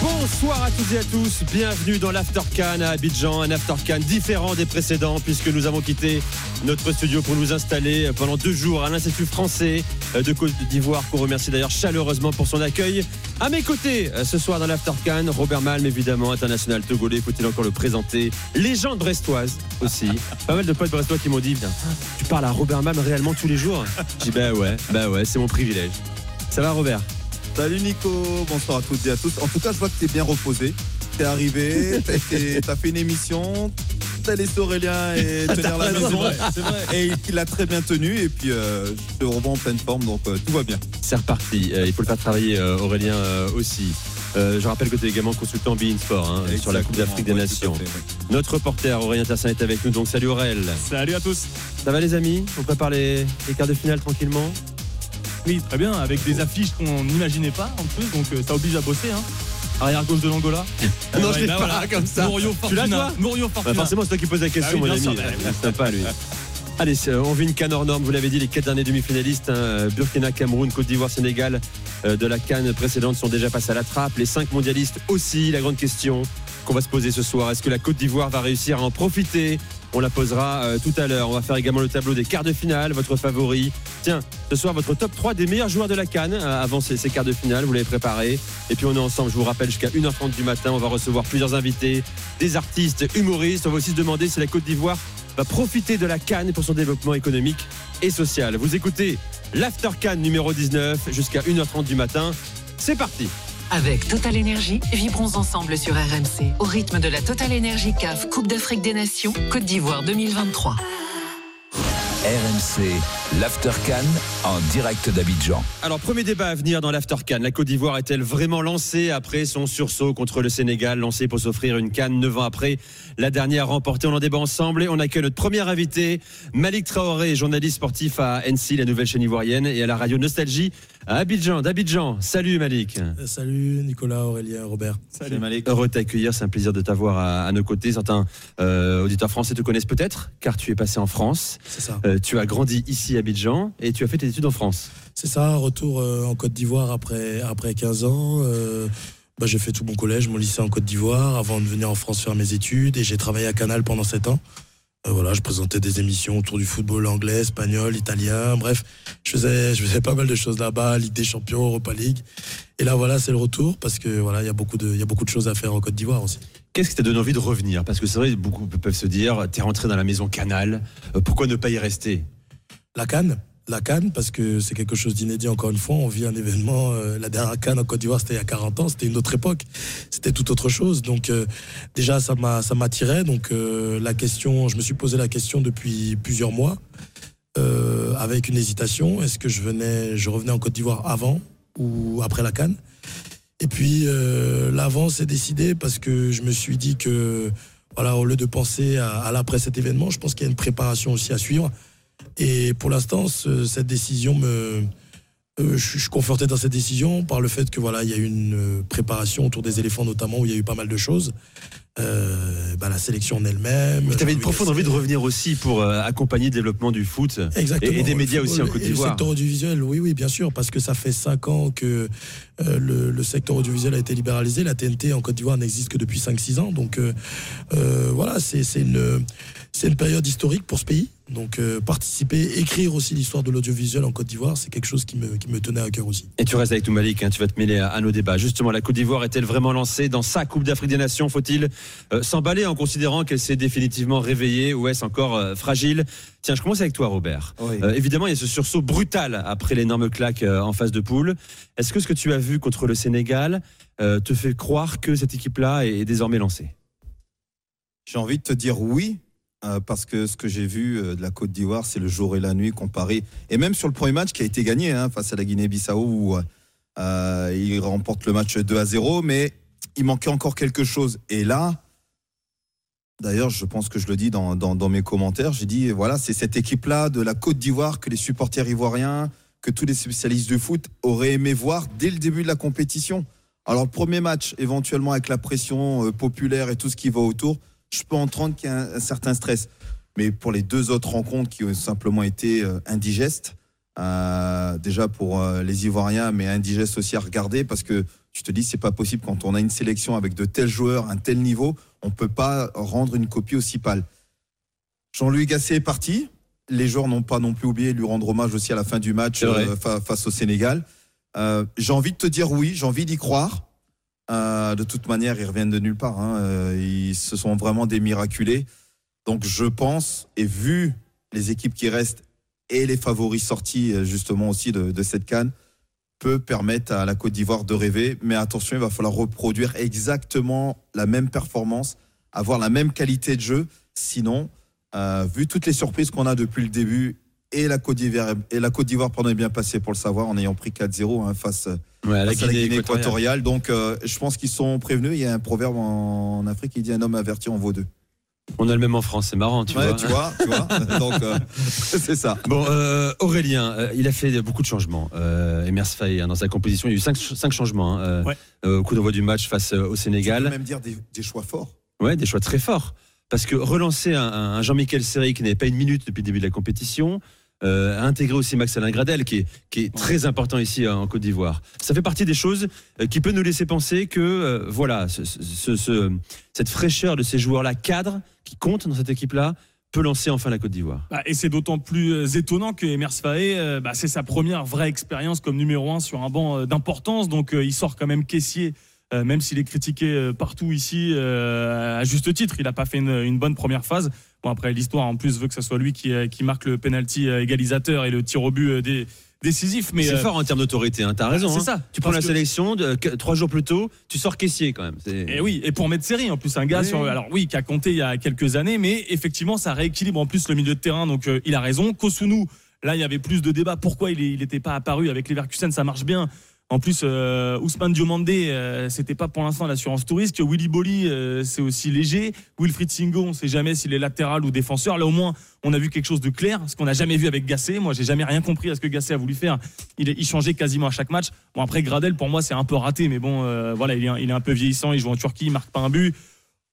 Bonsoir à toutes et à tous, bienvenue dans l'Aftercan à Abidjan, un Aftercan différent des précédents puisque nous avons quitté notre studio pour nous installer pendant deux jours à l'Institut français de Côte d'Ivoire qu'on remercie d'ailleurs chaleureusement pour son accueil. À mes côtés ce soir dans l'Aftercan, Robert Malm évidemment, international togolais, faut-il encore le présenter, légende brestoise aussi. Pas mal de potes brestois qui m'ont dit, tu parles à Robert Malm réellement tous les jours? J'ai dit bah ouais, bah ouais, c'est mon privilège. Ça va Robert? Salut Nico, bonsoir à toutes et à tous. En tout cas, je vois que tu es bien reposé. Tu es arrivé, tu as fait une émission, tu as laissé Aurélien et tenir la maison. Et il l'a très bien tenu. Et puis, euh, je te revois en pleine forme, donc euh, tout va bien. C'est reparti. Euh, il faut le faire travailler, euh, Aurélien euh, aussi. Euh, je rappelle que tu es également consultant Bein Sport hein, sur la Coupe d'Afrique des Ouais, Nations. fait. Notre reporter Aurélien Tassin est avec nous, donc salut Aurel. Salut à tous. Ça va les amis? On prépare les, les quarts de finale tranquillement? Oui, très bien, avec des affiches qu'on n'imaginait pas en plus, donc euh, ça oblige à bosser. Hein. Arrière gauche de l'Angola. Non, je Ouais, l'ai bah pas voilà. comme ça. Tu l'as, Fortuna. toi Mourio Bah. Forcément, c'est toi qui poses la question, Ah oui, mon ami. bah, sympa, lui. Allez, c'est- on vit une canne hors norme, vous l'avez dit, les quatre derniers demi-finalistes, hein, Burkina, Cameroun, Côte d'Ivoire, Sénégal, euh, de la canne précédente sont déjà passés à la trappe. Les cinq mondialistes aussi. La grande question qu'on va se poser ce soir, est-ce que la Côte d'Ivoire va réussir à en profiter On la posera euh, tout à l'heure. On va faire également le tableau des quarts de finale, votre favori. Tiens, ce soir, votre top 3 des meilleurs joueurs de la canne euh, avant ces, quarts de finale, vous l'avez préparé. Et puis on est ensemble, je vous rappelle, jusqu'à 1h30 du matin. On va recevoir plusieurs invités, des artistes, humoristes. On va aussi se demander si la Côte d'Ivoire va profiter de la canne pour son développement économique et social. Vous écoutez l'After Cannes numéro 19 jusqu'à 1h30 du matin. C'est parti Avec Total Énergie, vibrons ensemble sur RMC au rythme de la Total Énergie CAF Coupe d'Afrique des Nations Côte d'Ivoire 2023. RMC, l'Aftercan en direct d'Abidjan. Alors, premier débat à venir dans l'After Cannes. La Côte d'Ivoire est-elle vraiment lancée après son sursaut contre le Sénégal, lancé pour s'offrir une canne neuf ans après la dernière remportée On en débat ensemble et on accueille notre premier invité, Malik Traoré, journaliste sportif à NC, la nouvelle chaîne ivoirienne, et à la radio Nostalgie à Abidjan, d'Abidjan. Salut Malik. Euh, Salut Nicolas, Aurélien, Robert. Salut Malik. Heureux de t'accueillir, c'est un plaisir de t'avoir à, à nos côtés. Certains euh, auditeurs français te connaissent peut-être, car tu es passé en France. C'est ça. Euh, tu as grandi ici à Abidjan et tu as fait tes études en France. C'est ça, retour euh, en Côte d'Ivoire après, après 15 ans. Euh, bah, j'ai fait tout mon collège, mon lycée en Côte d'Ivoire avant de venir en France faire mes études et j'ai travaillé à Canal pendant 7 ans. Euh, voilà, je présentais des émissions autour du football anglais, espagnol, italien, bref, je faisais, je faisais pas mal de choses là-bas, Ligue des Champions, Europa League. Et là, voilà, c'est le retour parce que voilà, il y a beaucoup de, il y a beaucoup de choses à faire en Côte d'Ivoire aussi. Qu'est-ce qui t'a donné envie de revenir? Parce que c'est vrai, beaucoup peuvent se dire, t'es rentré dans la maison Canal, euh, pourquoi ne pas y rester? La Cannes, la Cannes, parce que c'est quelque chose d'inédit encore une fois. On vit un événement. euh, la dernière Cannes en Côte d'Ivoire, c'était il y a 40 ans, c'était une autre époque, c'était tout autre chose. Donc euh, déjà, ça m'a, m'attirait. Donc euh, la question, je me suis posé la question depuis plusieurs mois, avec une hésitation. Est-ce que je venais, je revenais en Côte d'Ivoire avant ou après la Cannes? Et puis l'avant s'est décidé parce que je me suis dit que voilà, au lieu de penser à l'après cet événement, je pense qu'il y a une préparation aussi à suivre. Et pour l'instant, ce- cette décision me. euh, je, suis- conforté dans cette décision par le fait que voilà, il y a eu une euh, préparation autour des éléphants notamment où il y a eu pas mal de choses. Euh, bah, la sélection en elle-même. Tu avais une profonde envie de revenir aussi pour euh, accompagner le développement du foot. Exactement. Et- et des médias football aussi en Côte et Le d'Ivoire. secteur audiovisuel, oui, oui, bien sûr, parce que ça fait cinq ans que euh, le, le secteur audiovisuel a été libéralisé. La TNT en Côte d'Ivoire n'existe que depuis 5-6 ans. Donc voilà, c'est c'est une, c'est une période historique pour ce pays. Donc euh, participer, écrire aussi l'histoire de l'audiovisuel en Côte d'Ivoire, c'est quelque chose qui me, qui me tenait à cœur aussi. Et tu restes avec nous Malik, hein, tu vas te mêler à, à nos débats. Justement, la Côte d'Ivoire est-elle vraiment lancée dans sa Coupe d'Afrique des Nations? Faut-il euh, s'emballer en considérant qu'elle s'est définitivement réveillée ou est-ce encore euh, fragile? Tiens, je commence avec toi Robert. Oui. Euh, évidemment, il y a ce sursaut brutal après l'énorme claque euh, en phase de poule. Est-ce que ce que tu as vu contre le Sénégal euh, te fait croire que cette équipe-là est désormais lancée? J'ai envie de te dire oui, euh, parce que ce que j'ai vu euh, de la Côte d'Ivoire, c'est le jour et la nuit comparé. Et même sur le premier match qui a été gagné hein, face à la Guinée-Bissau, où euh, il remporte le match 2 à 0, mais il manquait encore quelque chose. Et là, d'ailleurs, je pense que je le dis dans, mes commentaires, j'ai dit, voilà, c'est cette équipe-là de la Côte d'Ivoire que les supporters ivoiriens, que tous les spécialistes du foot auraient aimé voir dès le début de la compétition. Alors, le premier match, éventuellement avec la pression euh, populaire et tout ce qui va autour, je peux entendre qu'il y a un, un certain stress. Mais pour les deux autres rencontres qui ont simplement été euh, indigestes, euh, déjà pour euh, les Ivoiriens, mais indigestes aussi à regarder, parce que tu te dis, c'est pas possible quand on a une sélection avec de tels joueurs, un tel niveau, on peut pas rendre une copie aussi pâle. Jean-Louis Gasset est parti. Les joueurs n'ont pas non plus oublié de lui rendre hommage aussi à la fin du match euh, fa- face au Sénégal. Euh, j'ai envie de te dire oui, j'ai envie d'y croire. Euh, de toute manière, ils reviennent de nulle part. hein. Euh, ils se sont vraiment des miraculés. Donc je pense, et vu les équipes qui restent et les favoris sortis euh, justement aussi de, cette canne, peut permettre à la Côte d'Ivoire de rêver. Mais attention, il va falloir reproduire exactement la même performance, avoir la même qualité de jeu. Sinon, vu toutes les surprises qu'on a depuis le début, et la Côte d'Ivoire, et la Côte d'Ivoire pardon, est bien passée pour le savoir en ayant pris 4-0 hein, face, Ouais, à la face à la Guinée, Guinée équatoriale. équatoriale. Donc, euh, je pense qu'ils sont prévenus. Il y a un proverbe en, en Afrique qui dit un homme averti en vaut deux. On a le même en France, c'est marrant, tu Ouais, vois. tu vois, tu vois. Donc, euh, c'est ça. Bon, euh, Aurélien, euh, il a fait beaucoup de changements. Euh, Emers Faye, hein, dans sa composition, il y a eu cinq, cinq changements hein, Ouais. euh, au coup d'envoi du match face au Je peux Sénégal. même dire des, des choix forts. Ouais, des choix très forts. Parce que relancer un, un Jean-Michel Seri qui n'avait pas une minute depuis le début de la compétition, euh, intégrer aussi Max Alain Gradel qui est, qui est très important ici euh, en Côte d'Ivoire. Ça fait partie des choses euh, qui peut nous laisser penser que euh, voilà, ce- ce- ce- cette fraîcheur de ces joueurs-là cadres qui comptent dans cette équipe-là peut lancer enfin la Côte d'Ivoire. Bah, et c'est d'autant plus étonnant que Emers Faé, euh, bah, c'est sa première vraie expérience comme numéro un sur un banc d'importance. Donc il sort quand même caissier, euh, même s'il est critiqué euh, partout ici euh, à juste titre. Il n'a pas fait une, une bonne première phase. Bon après l'histoire en plus veut que ce soit lui qui, qui marque le penalty égalisateur et le tir au but dé- décisif. Mais C'est euh, fort en termes d'autorité, hein, t'as raison. c'est hein. ça. Tu prends Parce la que- sélection, de, trois jours plus tôt, tu sors caissier quand même. Et oui, et pour mettre série en plus, un gars Oui. sur, alors oui, qui a compté il y a quelques années, mais effectivement, ça rééquilibre en plus le milieu de terrain. Donc euh, il a raison. Kosunu, là, il y avait plus de débats. Pourquoi il n'était pas apparu avec Leverkusen Ça marche bien. En plus, euh, Ousmane Diomandé, euh, c'était pas pour l'instant l'assurance touriste. Willy Bolly, euh, c'est aussi léger. Wilfried Singo, on sait jamais s'il est latéral ou défenseur. Là, au moins, on a vu quelque chose de clair, ce qu'on n'a jamais vu avec Gasset. Moi, j'ai jamais rien compris à ce que Gasset a voulu faire. Il, il changeait quasiment à chaque match. Bon, après, Gradel, pour moi, c'est un peu raté, mais bon, euh, voilà, il est, un- il est un peu vieillissant. Il joue en Turquie, il marque pas un but.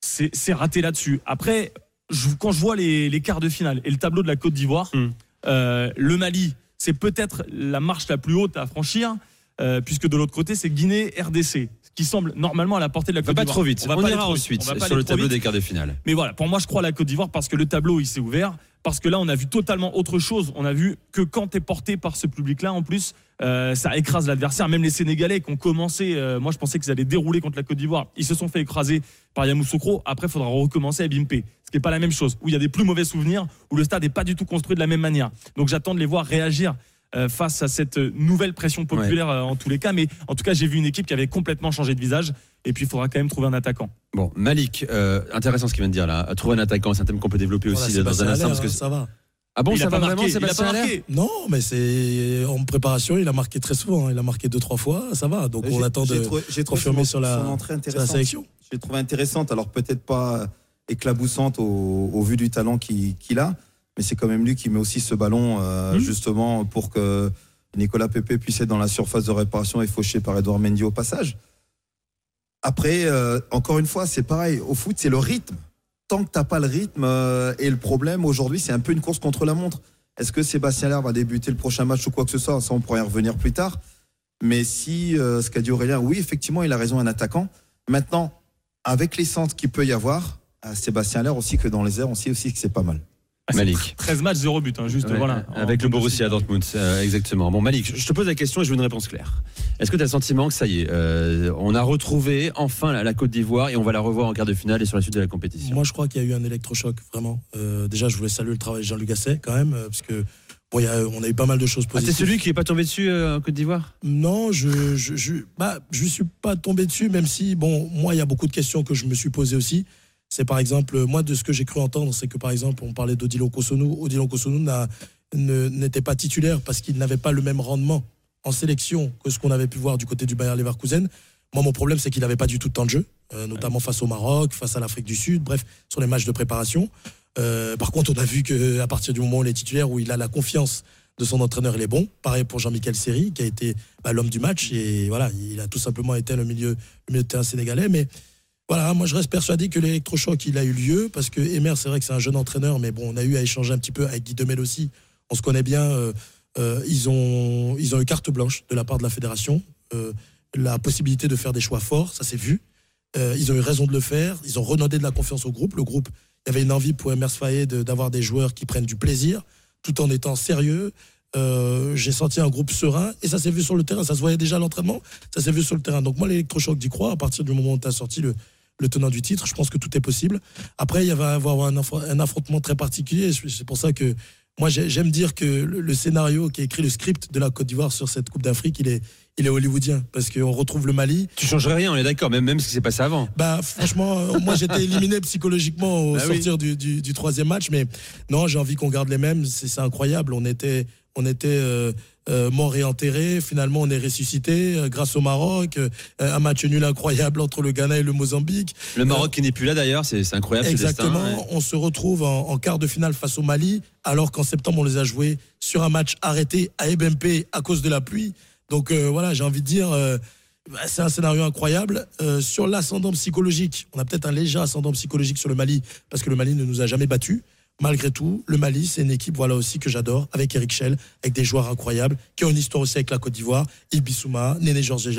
C'est raté là-dessus. Après, je- quand je vois les, les quarts de finale et le tableau de la Côte d'Ivoire, Hmm. euh, le Mali, c'est peut-être la marche la plus haute à franchir, euh, puisque de l'autre côté, c'est Guinée, RDC, ce qui semble normalement à la portée de la On Côte pas d'Ivoire. trop vite. On, va pas ira trop vite. ensuite On va pas sur aller le tableau vite. des quarts de finale. Mais voilà, pour moi, je crois à la Côte d'Ivoire parce que le tableau, il s'est ouvert. Parce que là, on a vu totalement autre chose. On a vu que quand tu es porté par ce public-là, en plus, euh, ça écrase l'adversaire. Même les Sénégalais qui ont commencé, euh, moi, je pensais qu'ils allaient dérouler contre la Côte d'Ivoire. Ils se sont fait écraser par Yamoussoukro. Après, il faudra recommencer à Bimpe. Ce qui n'est pas la même chose. Où il y a des plus mauvais souvenirs, où le stade n'est pas du tout construit de la même manière. Donc, j'attends de les voir réagir. Euh, face à cette nouvelle pression populaire euh, en tous les cas, mais en tout cas j'ai vu une équipe qui avait complètement changé de visage et puis il faudra quand même trouver un attaquant. Bon, Malik, euh, intéressant ce qu'il vient de dire là. Trouver un attaquant, c'est un thème qu'on peut développer Voilà, aussi dans un instant. Parce que ça va. ah bon, il ça a va pas vraiment, marqué, il a pas Sébastien. Non, mais c'est en préparation, il a marqué très souvent. hein. Il a marqué deux, trois fois, ça va. Donc on J'ai- attend j'ai de trouvé- j'ai trouvé confirmer sur la, sur la sélection. J'ai trouvé intéressante. Alors peut-être pas éclaboussante au, au vu du talent qu'il qu'il a, mais c'est quand même lui qui met aussi ce ballon euh, Mhm. justement pour que Nicolas Pepe puisse être dans la surface de réparation et fauché par Edouard Mendy au passage. Après, euh, encore une fois, c'est pareil. Au foot, c'est le rythme. Tant que t'as pas le rythme, euh, et le problème aujourd'hui, c'est un peu une course contre la montre. Est-ce que Sébastien Ler va débuter le prochain match ou quoi que ce soit? Ça, on pourrait y revenir plus tard. Mais si, ce qu'a dit Aurélien, oui, effectivement, il a raison, un attaquant. Maintenant, avec les centres qu'il peut y avoir, à Sébastien Ler aussi que dans les airs, on sait aussi que c'est pas mal. Ah, c'est Malik. 13 matchs, 0 but, hein, juste Ouais, voilà. Avec le Borussia. Dortmund, euh, exactement. Bon, Malik, je te pose la question et je veux une réponse claire. Est-ce que tu as le sentiment que ça y est, euh, on a retrouvé enfin la, la Côte d'Ivoire et on va la revoir en quart de finale et sur la suite de la compétition? Moi, je crois qu'il y a eu un électrochoc, vraiment. Euh, déjà, je voulais saluer le travail de Jean-Luc Gasset, quand même, euh, parce que bon, y a- on a eu pas mal de choses Ah, t'es positives. celui qui est pas tombé dessus euh, en Côte d'Ivoire? Non, je je je bah je suis pas tombé dessus, même si bon moi il y a beaucoup de questions que je me suis posées aussi. C'est par exemple moi de ce que j'ai cru entendre, c'est que par exemple on parlait d'Odilon Kosunu, Odilon ne- n'était pas titulaire parce qu'il n'avait pas le même rendement en sélection que ce qu'on avait pu voir du côté du Bayer Leverkusen. Moi mon problème c'est qu'il n'avait pas du tout de temps de jeu, euh, notamment face au Maroc, face à l'Afrique du Sud, bref sur les matchs de préparation. Euh, par contre on a vu que à partir du moment où il est titulaire, où il a la confiance de son entraîneur, il est bon. Pareil pour Jean-Michel Seri, qui a été bah, l'homme du match. Et voilà, il a tout simplement été le milieu, le milieu de terrain sénégalais. Mais voilà, moi je reste persuadé que l'électrochoc, il a eu lieu. Parce que Emer, c'est vrai que c'est un jeune entraîneur, mais bon, on a eu à échanger un petit peu avec Guy Demel aussi. On se connaît bien. euh, euh, ils, ont, ils ont eu carte blanche de la part de la fédération. Euh, la possibilité de faire des choix forts, ça s'est vu. Ils ont eu raison de le faire. Ils ont redonné de la confiance au groupe. Le groupe, il y avait une envie pour Emers Faye d'avoir des joueurs qui prennent du plaisir tout en étant sérieux. J'ai senti un groupe serein et ça s'est vu sur le terrain. Ça se voyait déjà à l'entraînement. Ça s'est vu sur le terrain. Donc moi, l'électrochoc d'y croire, à partir du moment où tu as sorti le, le tenant du titre, je pense que tout est possible. Après, il va y avoir un, affro- un affrontement très particulier. C'est pour ça que moi, j'ai- j'aime dire que le, scénario qui a écrit le script de la Côte d'Ivoire sur cette Coupe d'Afrique, il est, il est hollywoodien. Parce qu'on retrouve le Mali. Tu changerais rien, on est d'accord, même, même ce qui s'est passé avant. Bah, franchement, moi j'étais éliminé psychologiquement au Bah oui. sortir du, du- du troisième match, mais non, j'ai envie qu'on garde les mêmes. C'est c'est incroyable. On était, on était euh, euh, mort et enterré. Finalement, on est ressuscité euh, grâce au Maroc. Euh, un match nul incroyable entre le Ghana et le Mozambique. Le Maroc qui n'est plus là d'ailleurs, c'est incroyable. ce Exactement. destin, ouais. On se retrouve en, en quart de finale face au Mali, alors qu'en septembre, on les a joués sur un match arrêté à Ebempe à cause de la pluie. Donc euh, voilà, j'ai envie de dire, euh, bah, c'est un scénario incroyable. Euh, sur l'ascendant psychologique, on a peut-être un léger ascendant psychologique sur le Mali, parce que le Mali ne nous a jamais battus. Malgré tout, le Mali, c'est une équipe, voilà aussi que j'adore, avec Eric Schell, avec des joueurs incroyables, qui ont une histoire aussi avec la Côte d'Ivoire, Ibissouma, Néné Georges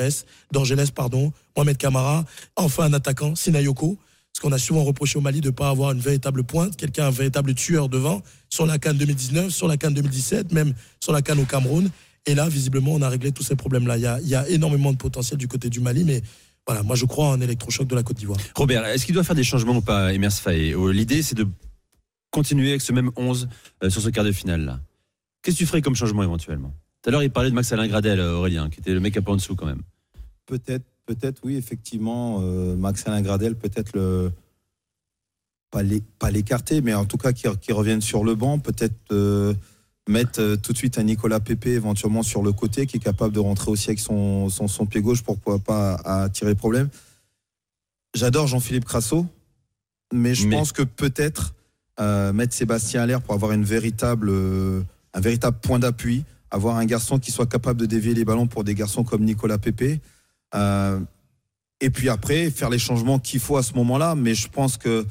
d'Angeles, pardon, Mohamed Kamara, enfin un attaquant, Sinayoko. Parce qu'on a souvent reproché au Mali de ne pas avoir une véritable pointe, quelqu'un, un véritable tueur devant, sur la Cannes 2019, sur la Cannes 2017, même sur la Cannes au Cameroun. Et là, visiblement, on a réglé tous ces problèmes-là. Il y a, il y a énormément de potentiel du côté du Mali, mais voilà, moi je crois en électrochoc de la Côte d'Ivoire. Robert, est-ce qu'il doit faire des changements ou pas, Emers Faye L'idée, c'est de continuer avec ce même 11 euh, sur ce quart de finale-là. Qu'est-ce que tu ferais comme changement éventuellement? Tout à l'heure, il parlait de Max Alain Gradel, euh, Aurélien, qui était le mec un peu en dessous quand même. Peut-être, peut-être, oui, effectivement, euh, Max Alain Gradel, peut-être le pas l'é- pas l'écarter, mais en tout cas qui, qui revienne sur le banc, peut-être euh, mettre euh, tout de suite un Nicolas Pépé éventuellement sur le côté, qui est capable de rentrer aussi avec son, son, son pied gauche pour pouvoir pas attirer problème. J'adore Jean-Philippe Crasso, mais je Mais- pense que peut-être euh, mettre Sébastien Allaire pour avoir une véritable, euh, un véritable point d'appui, avoir un garçon qui soit capable de dévier les ballons pour des garçons comme Nicolas Pépé. Euh, et puis après, faire les changements qu'il faut à ce moment-là. Mais je pense que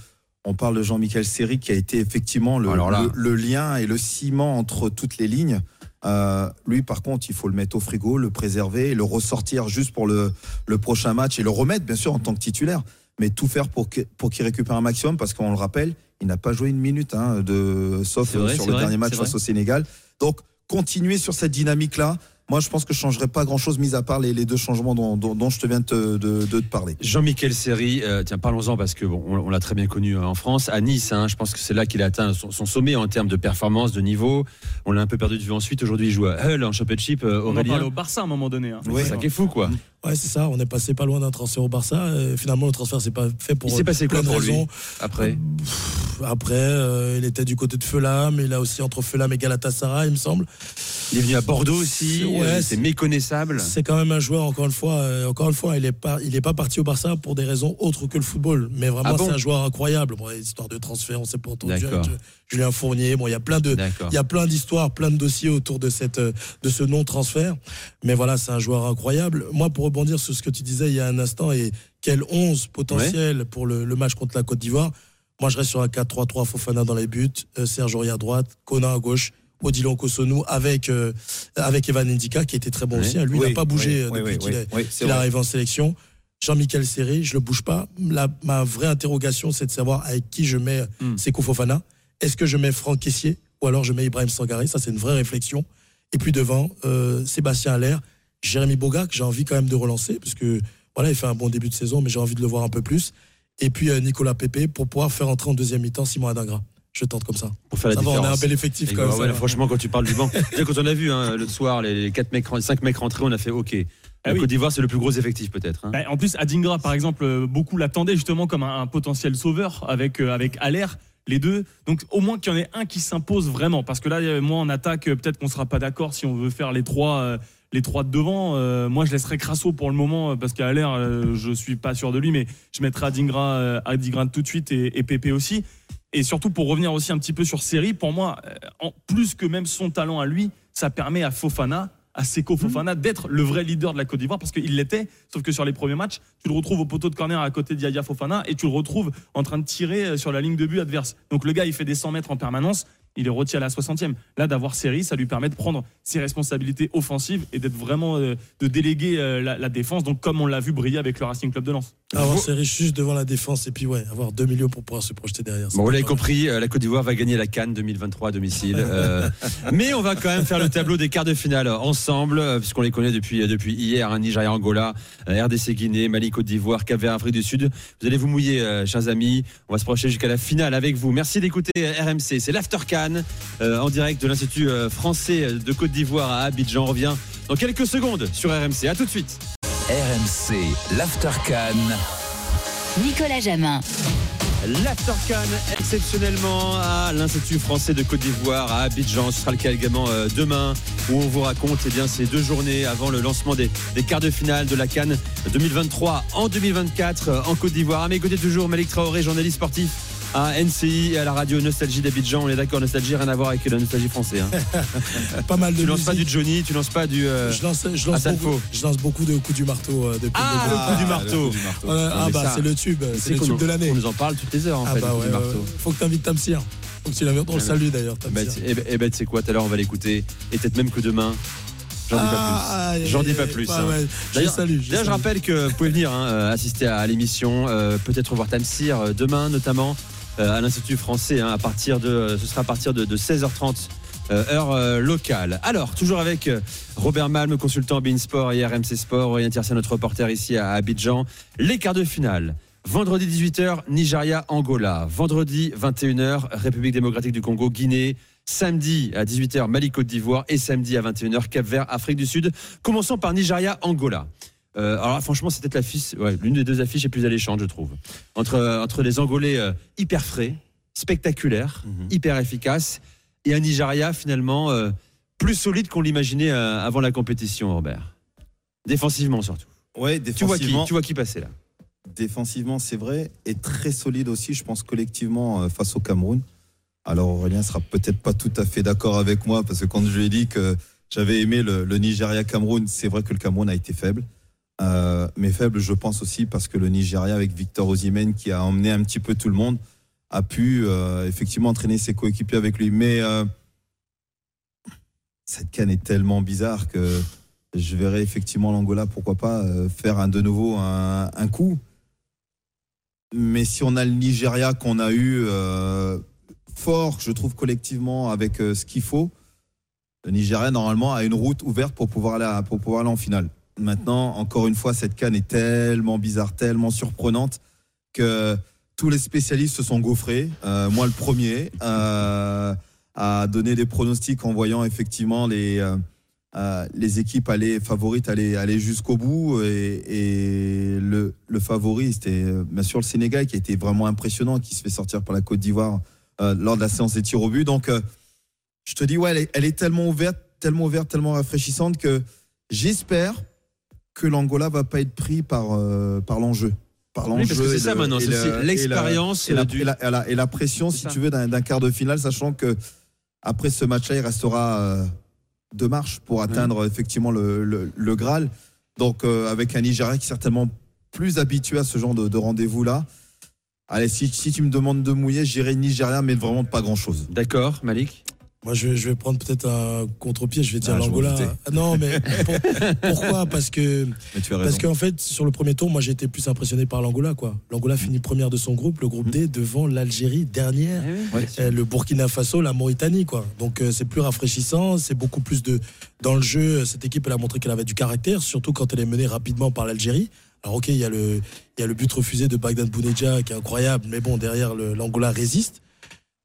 on parle de Jean-Michel Seri qui a été effectivement le, Alors là. le- le lien et le ciment entre toutes les lignes. Euh, lui, par contre, il faut le mettre au frigo, le préserver, et le ressortir juste pour le, le prochain match et le remettre, bien sûr, en tant que titulaire. Mais tout faire pour que- pour qu'il récupère un maximum, parce qu'on le rappelle, il n'a pas joué une minute, hein, de, sauf vrai, sur le vrai, dernier match face au Sénégal. Donc, continuer sur cette dynamique-là. Moi, je pense que je changerais pas grand-chose, mis à part les, les deux changements dont, dont- dont je te viens de, te- de- de te parler. Jean-Michel Seri, euh, tiens, parlons-en parce que bon, on, on l'a très bien connu euh, en France, à Nice. hein, je pense que c'est là qu'il a atteint son, son sommet en termes de performance, de niveau. On l'a un peu perdu de vue ensuite. Aujourd'hui, il joue à Hull en Championship. euh, On en Aurélien, au Barça à un moment donné. hein. Oui. c'est ça qui est fou, quoi. Ouais, c'est ça. On est passé pas loin d'un transfert au Barça. Euh, finalement, le transfert, c'est pas fait pour Il s'est passé plein quoi de pour lui raisons. Après, Pff, Après, euh, il était du côté de Fulham. Il a aussi entre Fulham et Galatasaray, il me semble. Il est venu à Bordeaux aussi. Ouais, euh, c'est- c'est méconnaissable. C'est quand même un joueur, encore une fois, euh, encore une fois, il est pas, il est pas parti au Barça pour des raisons autres que le football. Mais vraiment, Ah bon c'est un joueur incroyable. Bon, histoire de transfert, on s'est pas entendu. D'accord. avec, Julien Fournier. Bon, il y a plein de, il y a plein d'histoires, plein de dossiers autour de cette, euh, de ce non-transfert. Mais voilà, c'est un joueur incroyable. Moi, pour rebondir sur ce que tu disais il y a un instant et quel 11 potentiel pour le, le match contre la Côte d'Ivoire. Moi, je reste sur un 4-3-3, Fofana dans les buts, euh, Serge Aurier à droite, Conan à gauche, Odilon Kosonou avec, euh, avec Evan Ndika qui était très bon Oui. aussi. hein. Lui, il n'a pas bougé oui, euh, depuis qu'il est, arrivé en sélection. Jean-Michel Serré, je le bouge pas. La- ma vraie interrogation, c'est de savoir avec qui je mets Hmm. Sekou Fofana. Est-ce que je mets Franck Caissier ou alors je mets Ibrahim Sangaré? Ça, c'est une vraie réflexion. Et puis devant, euh, Sébastien Allaire, Jérémy Boga, que j'ai envie quand même de relancer, parce que voilà, il fait un bon début de saison, mais j'ai envie de le voir un peu plus. Et puis euh, Nicolas Pépé pour pouvoir faire entrer en deuxième mi-temps Simon Adingra. Je tente comme ça. Pour faire la ça va, on a un différence. bel effectif quand même. ouais, franchement, quand tu parles du banc, Déjà, quand on a vu hein, le soir les, les quatre mecs, 5 mecs rentrés, on a fait OK. Ah La oui. Côte d'Ivoire, c'est le plus gros effectif peut-être. hein. Bah, en plus, Adingra, par exemple, euh, beaucoup l'attendaient justement comme un, un potentiel sauveur avec, euh, avec Allaire, les deux. Donc, au moins qu'il y en ait un qui s'impose vraiment. Parce que là, euh, moi, en attaque, euh, peut-être qu'on sera pas d'accord si on veut faire les trois, euh, les trois de devant. Euh, moi, je laisserai Crasso pour le moment parce qu'à Allaire, euh, je suis pas sûr de lui, mais je mettrai Adingra, euh, Adingra tout de suite et, et Pépé aussi. Et surtout, pour revenir aussi un petit peu sur Série, pour moi, euh, en plus que même son talent à lui, ça permet à Fofana à Seko Fofana d'être le vrai leader de la Côte d'Ivoire parce qu'il l'était, sauf que sur les premiers matchs, tu le retrouves au poteau de corner à côté d'Yaya Fofana et tu le retrouves en train de tirer euh, sur la ligne de but adverse. Donc le gars, il fait des 100 mètres en permanence, il est rôti à la 60e. Là, d'avoir série, ça lui permet de prendre ses responsabilités offensives et d'être vraiment euh, de déléguer euh, la, la défense. Donc comme on l'a vu briller avec le Racing Club de Lens. Avoir série juste devant la défense et puis ouais, avoir 2 milieux pour pouvoir se projeter derrière. Bon, vous l'avez compris, euh, la Côte d'Ivoire va gagner la Cannes 2023 à domicile. Euh, mais on va quand même faire le tableau des quarts de finale ensemble, puisqu'on les connaît depuis, depuis hier. Hein, Nigeria, Angola, RDC Guinée, Mali, Côte d'Ivoire, Cap Vert, Afrique du Sud. Vous allez vous mouiller, euh, chers amis. On va se projeter jusqu'à la finale avec vous. Merci d'écouter RMC. C'est l'After Cannes, euh, en direct de l'Institut euh, français de Côte d'Ivoire à Abidjan. On revient dans quelques secondes sur RMC. À tout de suite. RMC, l'Aftercan. Nicolas Jamin. L'Aftercan exceptionnellement à l'Institut français de Côte d'Ivoire à Abidjan. Ce sera le cas également euh, demain où on vous raconte eh bien, ces deux journées avant le lancement des, des quarts de finale de la Cannes 2023 en 2024 euh, en Côte d'Ivoire. À mes côtés toujours Malik Traoré, journaliste sportif à NCI et à la radio Nostalgie d'Abidjan. On est d'accord, Nostalgie, rien à voir avec la Nostalgie française. hein. pas mal de tu lances pas du. Johnny, tu lances pas du. euh, Je lance, je, lance beaucoup, je lance beaucoup de coups du marteau euh, depuis Ah, le coup du marteau. du marteau. Ah bah c'est le tube, tu c'est le tube de l'année. On nous en parle toutes les heures en Ah fait. bah ouais, faut que t'invites Tamsir. Faut que tu l'invites, on le salue d'ailleurs, ben, tu sais quoi, tout à l'heure on va l'écouter. Et peut-être même que demain. J'en dis pas plus. J'en dis pas plus. hein. ouais, D'ailleurs- je rappelle que vous pouvez venir hein, euh, assister à l'émission, euh, peut-être voir Tamsir demain notamment à l'Institut français hein, à partir de, euh, ce sera à partir de, de 16h30 euh, heure euh, locale. Alors, toujours avec euh, Robert Malm, consultant Beansport et RMC Sport, Aurélien Tiersin, notre reporter ici à Abidjan. Les quarts de finale. Vendredi 18h, Nigeria-Angola. Vendredi 21h, République démocratique du Congo, Guinée. Samedi à 18h, Mali Côte d'Ivoire. Et samedi à 21h, Cap Vert, Afrique du Sud. Commençons par Nigeria-Angola. Euh, alors franchement, c'est peut-être l'affiche, ouais, l'une des deux affiches les plus alléchantes, je trouve. Entre, euh, entre les Angolais euh, hyper frais, spectaculaires, Mhm. hyper efficaces, et un Nigeria finalement euh, plus solide qu'on l'imaginait avant la compétition, Robert. Défensivement surtout. Ouais, Tu vois qui défensivement, Tu vois qui passer là défensivement, c'est vrai, et très solide aussi, je pense, collectivement face au Cameroun. Alors Aurélien sera peut-être pas tout à fait d'accord avec moi, parce que quand je lui ai dit que j'avais aimé le, le Nigeria-Cameroun, c'est vrai que le Cameroun a été faible. Euh, mais faible, je pense aussi, parce que le Nigeria, avec Victor Osimhen, qui a emmené un petit peu tout le monde, a pu euh, effectivement entraîner ses coéquipiers avec lui. Mais euh, cette canne est tellement bizarre que je verrais effectivement l'Angola, pourquoi pas, faire un, de nouveau un, un coup. Mais si on a le Nigeria qu'on a eu fort, je trouve collectivement avec ce qu'il faut, le Nigeria normalement a une route ouverte pour pouvoir aller, pour pouvoir aller en finale. Maintenant, encore une fois, cette canne est tellement bizarre, tellement surprenante que tous les spécialistes se sont gaufrés. Euh, moi, le premier, euh, à donner des pronostics en voyant effectivement les, euh, euh, les équipes aller, favorites aller, aller jusqu'au bout. Et, et le, le favori, c'était euh, bien sûr le Sénégal qui a été vraiment impressionnant, qui se fait sortir par la Côte d'Ivoire euh, lors de la séance des tirs au but. Donc, je te dis, ouais, elle est tellement ouverte, tellement ouverte, tellement rafraîchissante que j'espère que l'Angola va pas être pris par, euh, par l'enjeu. Par Oui, parce que l'enjeu c'est ça maintenant, c'est l'expérience et la, du- et la- et la- et la pression, si ça. tu veux, d'un quart de finale, sachant que après ce match-là, il restera euh, deux marches pour atteindre effectivement le, le- le Graal. Donc, euh, avec un Nigeria qui est certainement plus habitué à ce genre de, de rendez-vous-là. Allez, si, si tu me demandes de mouiller, j'irai Nigeria, mais vraiment pas grand-chose. D'accord, Malik? Moi, je, vais- je vais prendre peut-être un contre-pied. Je vais dire Ah, l'Angola. Ah, Non, mais pour- pourquoi? Parce que Mais tu as parce qu'en fait, sur le premier tour, moi, j'ai été plus impressionné par l'Angola. quoi. L'Angola finit première de son groupe, le groupe D, devant l'Algérie dernière. Ouais. Euh, le Burkina Faso, la Mauritanie, quoi. Donc euh, c'est plus rafraîchissant, c'est beaucoup plus de dans le jeu. Cette équipe, elle a montré qu'elle avait du caractère, surtout quand elle est menée rapidement par l'Algérie. Alors ok, il y a le il y a le but refusé de Bagdad Bounedja qui est incroyable, mais bon derrière l'Angola résiste.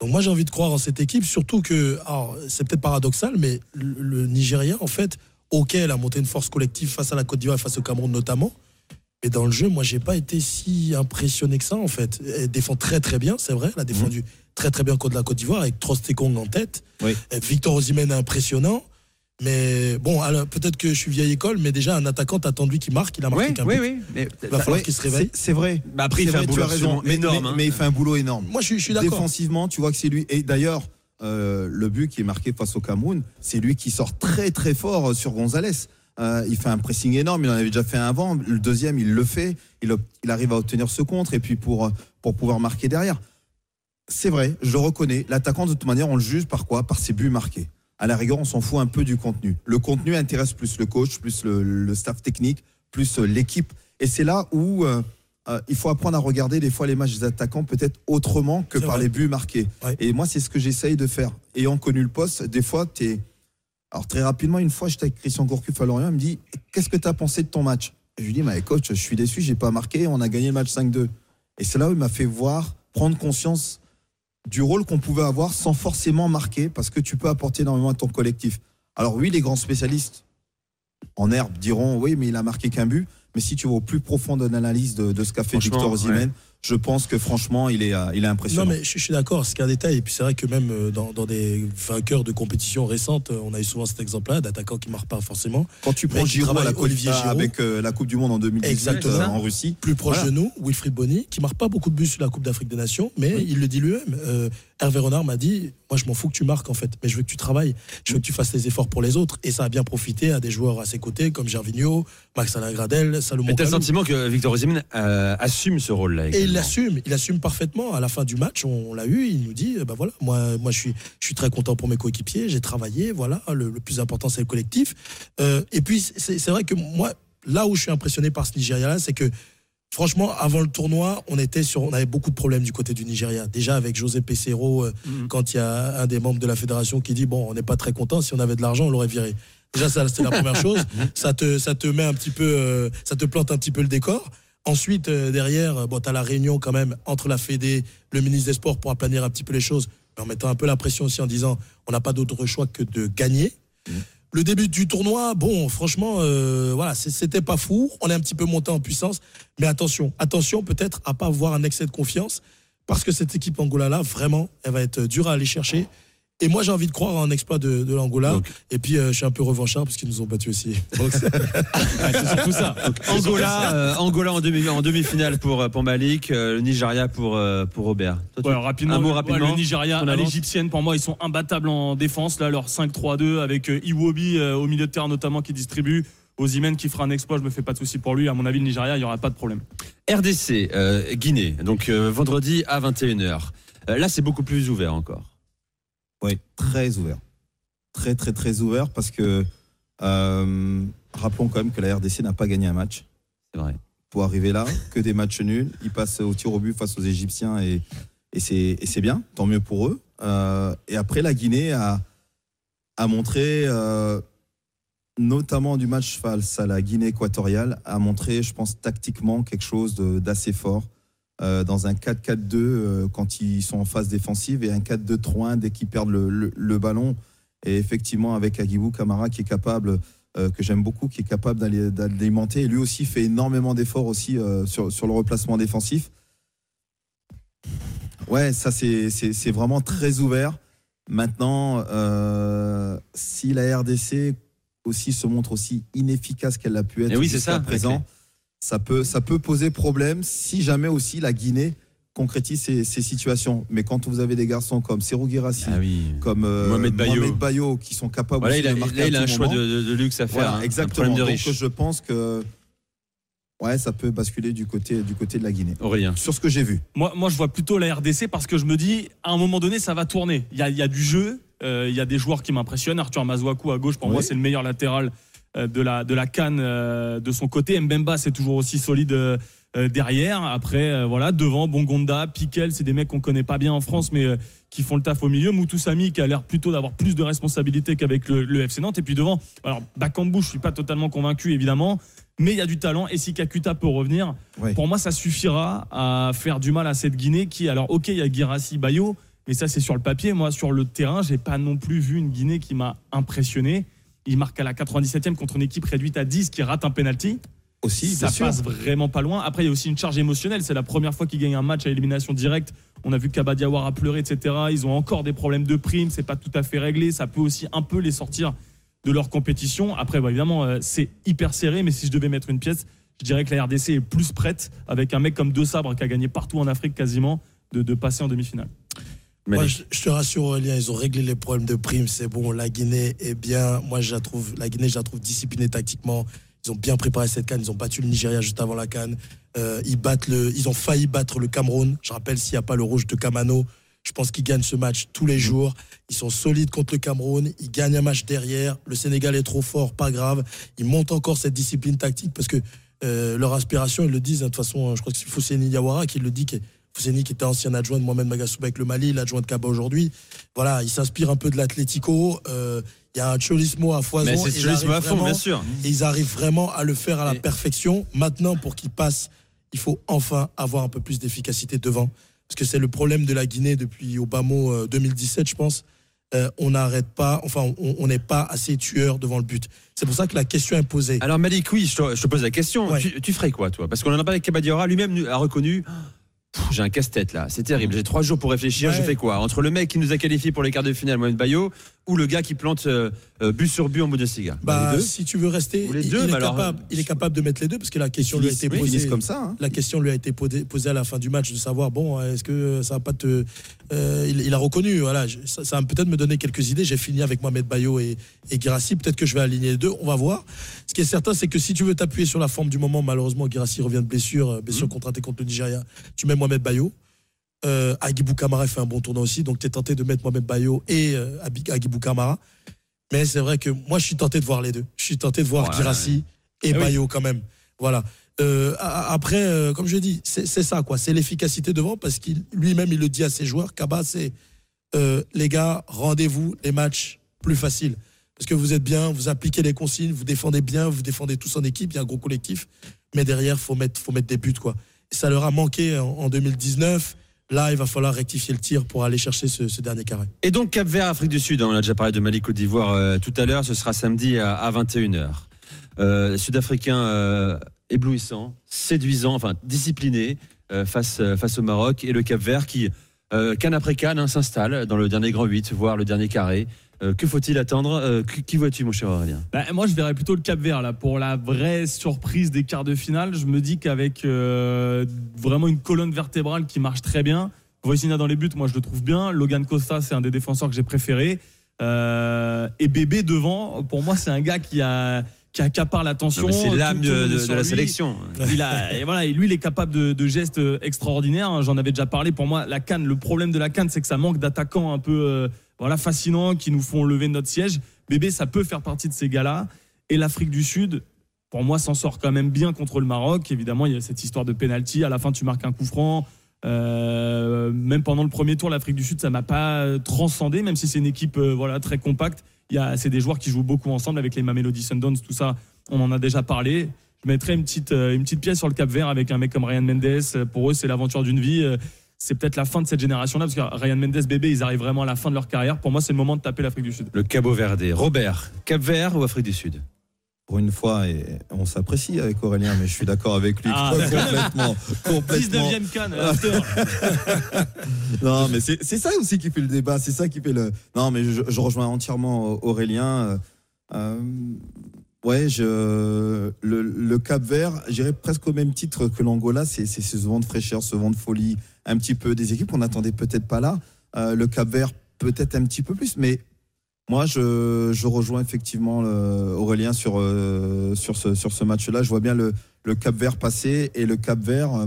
Donc moi j'ai envie de croire en cette équipe, surtout que alors c'est peut-être paradoxal, mais le, le Nigeria en fait, ok, elle a monté une force collective face à la Côte d'Ivoire, et face au Cameroun notamment. Et dans le jeu, moi, j'ai pas été si impressionné que ça, en fait. Elle défend très, très bien, c'est vrai. Elle a défendu très, très bien contre la Côte d'Ivoire avec Trostekong en tête. Oui. Et Victor Osimhen impressionnant. Mais bon, alors, peut-être que je suis vieille école, mais déjà, un attaquant, lui qui marque. Il a marqué Oui, qu'un oui, but. oui. Mais, Il va falloir Ouais, qu'il se réveille. c'est- vrai. Bah, après, il C'est fait un vrai, tu boulot as raison. Mais, énorme. mais- hein. mais il fait un boulot énorme. Moi, je, suis- je suis d'accord. Défensivement, tu vois que c'est lui. Et d'ailleurs, euh, le but qui est marqué face au Cameroun, c'est lui qui sort très très fort sur Gonzalez. Euh, il fait un pressing énorme, il en avait déjà fait un avant. Le deuxième, il le fait. Il, arrive à obtenir ce contre et puis pour, euh, pour pouvoir marquer derrière. C'est vrai, je le reconnais. L'attaquant, de toute manière, on le juge par quoi? Par ses buts marqués. À la rigueur, on s'en fout un peu du contenu. Le contenu intéresse plus le coach, plus le, le staff technique, plus euh, l'équipe. Et c'est là où euh, euh, il faut apprendre à regarder des fois les matchs des attaquants peut-être autrement que par vrai. les buts marqués. Ouais. Et moi, c'est ce que j'essaye de faire. Ayant connu le poste, des fois, tu es. Alors, très rapidement, une fois, j'étais avec Christian Gourcuff à Lorient, il me dit Qu'est-ce que tu as pensé de ton match? Et je lui dis Mais coach, je suis déçu, j'ai pas marqué, on a gagné le match 5-2. Et c'est là où il m'a fait voir, prendre conscience du rôle qu'on pouvait avoir sans forcément marquer, parce que tu peux apporter énormément à ton collectif. Alors, oui, les grands spécialistes en herbe diront Oui, mais il a marqué qu'un but. Mais si tu vas au plus profond de l'analyse de, de ce qu'a fait Victor Osimhen, je pense que franchement, il est, euh, il est impressionnant. Non, mais je, je suis d'accord, c'est qu'un détail. Et puis c'est vrai que même euh, dans, dans des vainqueurs de compétitions récentes, euh, on a eu souvent cet exemple-là d'attaquants qui ne marquent pas forcément. Quand tu prends Giroud à la Olivier Giroud. avec euh, la Coupe du Monde en 2018 Exactement. euh, en Russie, Plus proche Voilà. de nous, Wilfried Bonny, qui marque pas beaucoup de buts sur la Coupe d'Afrique des Nations, mais il le dit lui-même. Euh, Hervé Renard m'a dit Moi, je m'en fous que tu marques, en fait, mais je veux que tu travailles, je veux que tu fasses les efforts pour les autres. Et ça a bien profité à des joueurs à ses côtés, comme Gervinho, Max Alain Gradel, Salomon Mais t'as le sentiment que Victor Osimhen euh, assume ce rôle-là. Et il l'assume, il assume parfaitement. À la fin du match, on, l'a eu, il nous dit, bah voilà, moi, moi je suis, je suis très content pour mes coéquipiers, j'ai travaillé, voilà, le, le plus important c'est le collectif. Euh, et puis c'est c'est vrai que moi, là où je suis impressionné par ce Nigeria-là, c'est que franchement, avant le tournoi, on était sur, on avait beaucoup de problèmes du côté du Nigeria. Déjà avec José Pesero, euh, Mhm. quand il y a un des membres de la fédération qui dit, bon, on n'est pas très content, si on avait de l'argent, on l'aurait viré. Déjà, ça, c'était la première chose. Ça te, ça te met un petit peu, euh, ça te plante un petit peu le décor. Ensuite, euh, derrière, bon, tu as la réunion quand même entre la Fédé, le ministre des Sports pour aplanir un petit peu les choses, mais en mettant un peu la pression aussi en disant on n'a pas d'autre choix que de gagner. Le début du tournoi, bon, franchement, euh, voilà, c'était pas fou. On est un petit peu monté en puissance, mais attention, attention peut-être à pas avoir un excès de confiance, parce que cette équipe Angola-là, vraiment, elle va être dure à aller chercher. Et moi, j'ai envie de croire en un exploit de, de l'Angola. Donc- Et puis, euh, je suis un peu revanchard parce qu'ils nous ont battus aussi. C'est- Ouais, c'est surtout ça. Angola, euh, Angola en demi en demi-finale pour pour Malik, euh, le Nigeria pour euh, pour Robert. Toi, tu- rapidement, un mot ouais, rapidement. le Nigeria, à l'égyptienne, pour moi, ils sont imbattables en défense. Là, leur 5-3-2 avec euh, Iwobi euh, au milieu de terrain notamment qui distribue. Ozymen qui fera un exploit, je me fais pas de soucis pour lui. À mon avis, le Nigeria, il y aura pas de problème. RDC, euh, Guinée, donc euh, vendredi à 21h. Euh, là, c'est beaucoup plus ouvert encore. Oui, très ouvert. Très, très, très ouvert parce que euh, rappelons quand même que la RDC n'a pas gagné un match C'est vrai. pour arriver là, que des matchs nuls. Ils passent au tir au but face aux Égyptiens et, et c'est et c'est bien, tant mieux pour eux. Euh, et après, la Guinée a, a montré, euh, notamment du match face à la Guinée équatoriale, a montré, je pense, tactiquement quelque chose d'assez fort. Euh, dans un 4-4-2 euh, quand ils sont en phase défensive et un 4-2-3-1 dès qu'ils perdent le, le- le ballon. Et effectivement, avec Agibou Kamara qui est capable, euh, que j'aime beaucoup, qui est capable d'alimenter. Et lui aussi fait énormément d'efforts aussi sur, sur le replacement défensif. Ouais, ça c'est vraiment très ouvert. Maintenant, si la RDC aussi se montre aussi inefficace qu'elle a pu être Et oui, jusqu'à présent. Ça peut, ça peut poser problème si jamais aussi la Guinée concrétise ces, ces situations. Mais quand vous avez des garçons comme Serou Guirassi, Ah oui. comme euh, Mohamed Bayo. Bayo, qui sont capables Voilà, aussi il a, de marquer là, il a un choix de, de- de luxe à faire. Voilà, hein. Exactement. de Donc riche. je pense que ouais, ça peut basculer du côté, du côté de la Guinée. Aurélien. Sur ce que j'ai vu. Moi, moi, je vois plutôt la RDC parce que je me dis, à un moment donné, ça va tourner. Il y a, il y a du jeu, euh, il y a des joueurs qui m'impressionnent. Arthur Mazouakou à gauche, pour Oui. moi, c'est le meilleur latéral euh, de la, de la canne euh, de son côté. Mbemba, c'est toujours aussi solide euh, euh, derrière. Après, euh, voilà, devant, Bongonda, Piquel, c'est des mecs qu'on connaît pas bien en France, mais euh, qui font le taf au milieu. Moutoussami, qui a l'air plutôt d'avoir plus de responsabilités qu'avec le, le FC Nantes. Et puis devant, alors, Bakambu, je suis pas totalement convaincu, évidemment. Mais il y a du talent et si Kakuta peut revenir, Ouais. pour moi, ça suffira à faire du mal à cette Guinée qui, alors, ok, il y a Girassi, Bayo, mais ça, c'est sur le papier. Moi, sur le terrain, j'ai pas non plus vu une Guinée qui m'a impressionné. Il marque à la 97e contre une équipe réduite à 10 qui rate un penalty. Aussi, ça sûr. passe vraiment pas loin. Après, il y a aussi une charge émotionnelle. C'est la première fois qu'ils gagnent un match à élimination directe. On a vu qu'Abadiawar a pleuré, etc. Ils ont encore des problèmes de primes. C'est pas tout à fait réglé. Ça peut aussi un peu les sortir de leur compétition. Après, bah, évidemment, euh, c'est hyper serré. Mais si je devais mettre une pièce, je dirais que la RDC est plus prête avec un mec comme De Sabre qui a gagné partout en Afrique quasiment de, de passer en demi-finale. Moi, je, je te rassure, Aurélien, ils ont réglé les problèmes de primes. C'est bon, la Guinée est bien. Moi, je la trouve, la Guinée, je la trouve disciplinée tactiquement. Ils ont bien préparé cette canne. Ils ont battu le Nigeria juste avant la canne. Euh, ils, battent le, ils ont failli battre le Cameroun. Je rappelle, s'il n'y a pas le rouge de Kamano, je pense qu'ils gagnent ce match tous les jours. Ils sont solides contre le Cameroun. Ils gagnent un match derrière. Le Sénégal est trop fort, pas grave. Ils montent encore cette discipline tactique parce que euh, leur aspiration, ils le disent. hein, de toute façon, je crois que c'est Fousseni Yawara qui le dit. qui est- Fousseni qui était ancien adjoint de Mohamed Magassouba avec le Mali, l'adjoint de Kaba aujourd'hui. Voilà, il s'inspire un peu de l'Atlético. Euh, Il y a un cholismo à foison. Mais c'est cholismo à fond, vraiment- bien sûr. et ils arrivent vraiment à le faire à la Et- perfection. Maintenant, pour qu'ils passent, il faut enfin avoir un peu plus d'efficacité devant. Parce que c'est le problème de la Guinée depuis Obama euh, 2017, je pense. Euh, on n'arrête pas, enfin, on on n'est pas assez tueur devant le but. C'est pour ça que la question est posée. Alors Malik, oui, je te, je te pose la question. Ouais. Tu, tu ferais quoi, toi? Parce qu'on en a parlé avec Kabadiora, lui-même a reconnu. J'ai un casse-tête là, c'est terrible. J'ai trois jours pour réfléchir. Ouais. Je fais quoi? Entre le mec qui nous a qualifiés pour les quarts de finale, Mohamed Bayo, ou le gars qui plante euh, euh, but sur but en Bundesliga Bah, si tu veux rester, les deux, il est alors, capable, il est capable de mettre les deux parce que la question lui a été posée. comme ça. hein. La question lui a été posée, à la fin du match de savoir bon est-ce que ça va pas te euh, il, il a reconnu voilà ça, ça va peut-être me donner quelques idées j'ai fini avec Mohamed Bayo et, et Guirassi peut-être que je vais aligner les deux on va voir ce qui est certain c'est que si tu veux t'appuyer sur la forme du moment malheureusement Guirassi revient de blessure euh, blessure contraintée contre le Nigeria tu mets Mohamed Bayo euh, Agibou Kamara fait un bon tournoi aussi donc tu es tenté de mettre Mohamed Bayo et euh, Agibou Kamara mais c'est vrai que moi je suis tenté de voir les deux je suis tenté de voir Ouais. Guirassi et Ah oui. Bayo quand même voilà euh, après, euh, comme je dis, c'est c'est ça, quoi. C'est l'efficacité devant parce qu'il lui-même, il le dit à ses joueurs. Kaba, c'est euh, les gars, rendez-vous les matchs plus faciles. Parce que vous êtes bien, vous appliquez les consignes, vous défendez bien, vous défendez tous en équipe, il y a un gros collectif. Mais derrière, faut mettre, faut mettre des buts, quoi. Et ça leur a manqué en, en 2019. Là, il va falloir rectifier le tir pour aller chercher ce, dernier carré. Et donc Cap Vert, Afrique du Sud, hein, on a déjà parlé de Mali, Côte d'Ivoire euh, tout à l'heure, ce sera samedi à, à 21h. Euh, Sud-Africain euh, éblouissant, séduisant, enfin discipliné face, au Maroc et le Cap Vert qui, canne après canne, hein, s'installe dans le dernier grand 8, voire le dernier carré. Euh, que faut-il attendre Euh, Qui, vois-tu, mon cher Aurélien? Bah, moi, je verrais plutôt le Cap Vert là pour la vraie surprise des quarts de finale. Je me dis qu'avec euh, vraiment une colonne vertébrale qui marche très bien. Voisinha dans les buts, moi je le trouve bien. Logan Costa, c'est un des défenseurs que j'ai préféré. Euh, et Bébé devant, pour moi, c'est un gars qui a qui accapare l'attention. C'est l'âme de, la lui. sélection. Il a, et voilà, et lui, il est capable de, de gestes extraordinaires. J'en avais déjà parlé. Pour moi, la canne, le problème de la canne, c'est que ça manque d'attaquants un peu euh, voilà, fascinants qui nous font lever notre siège. Bébé, ça peut faire partie de ces gars-là. Et l'Afrique du Sud, pour moi, s'en sort quand même bien contre le Maroc. Évidemment, il y a cette histoire de penalty. À la fin, tu marques un coup franc. Euh, même pendant le premier tour, l'Afrique du Sud, ça m'a pas transcendé, même si c'est une équipe euh, voilà, très compacte. C'est des joueurs qui jouent beaucoup ensemble avec les Mamelody Sundowns, tout ça. On en a déjà parlé. Je mettrais une petite, euh, une petite pièce sur le Cap Vert avec un mec comme Ryan Mendes. Pour eux, c'est l'aventure d'une vie. C'est peut-être la fin de cette génération-là, parce que Ryan Mendes, bébé, ils arrivent vraiment à la fin de leur carrière. Pour moi, c'est le moment de taper l'Afrique du Sud. Le Cabo Verde. Robert, Cap Vert ou Afrique du Sud? Pour une fois, et on s'apprécie avec Aurélien, mais je suis d'accord avec lui Ah, complètement. complètement. 19e canne, after. Non, mais c'est ça aussi qui fait le débat, c'est ça qui fait le. Non, mais je, je rejoins entièrement Aurélien. Euh, euh, ouais, je, le, le Cap Vert, j'irais presque au même titre que l'Angola, c'est ce vent de fraîcheur, ce vent de folie, un petit peu des équipes qu'on n'attendait peut-être pas là. Euh, le Cap Vert, peut-être un petit peu plus, mais moi, je, je rejoins effectivement le- Aurélien sur, euh, sur ce, sur ce match-là. Je vois bien le, le Cap Vert passer et le Cap Vert, euh,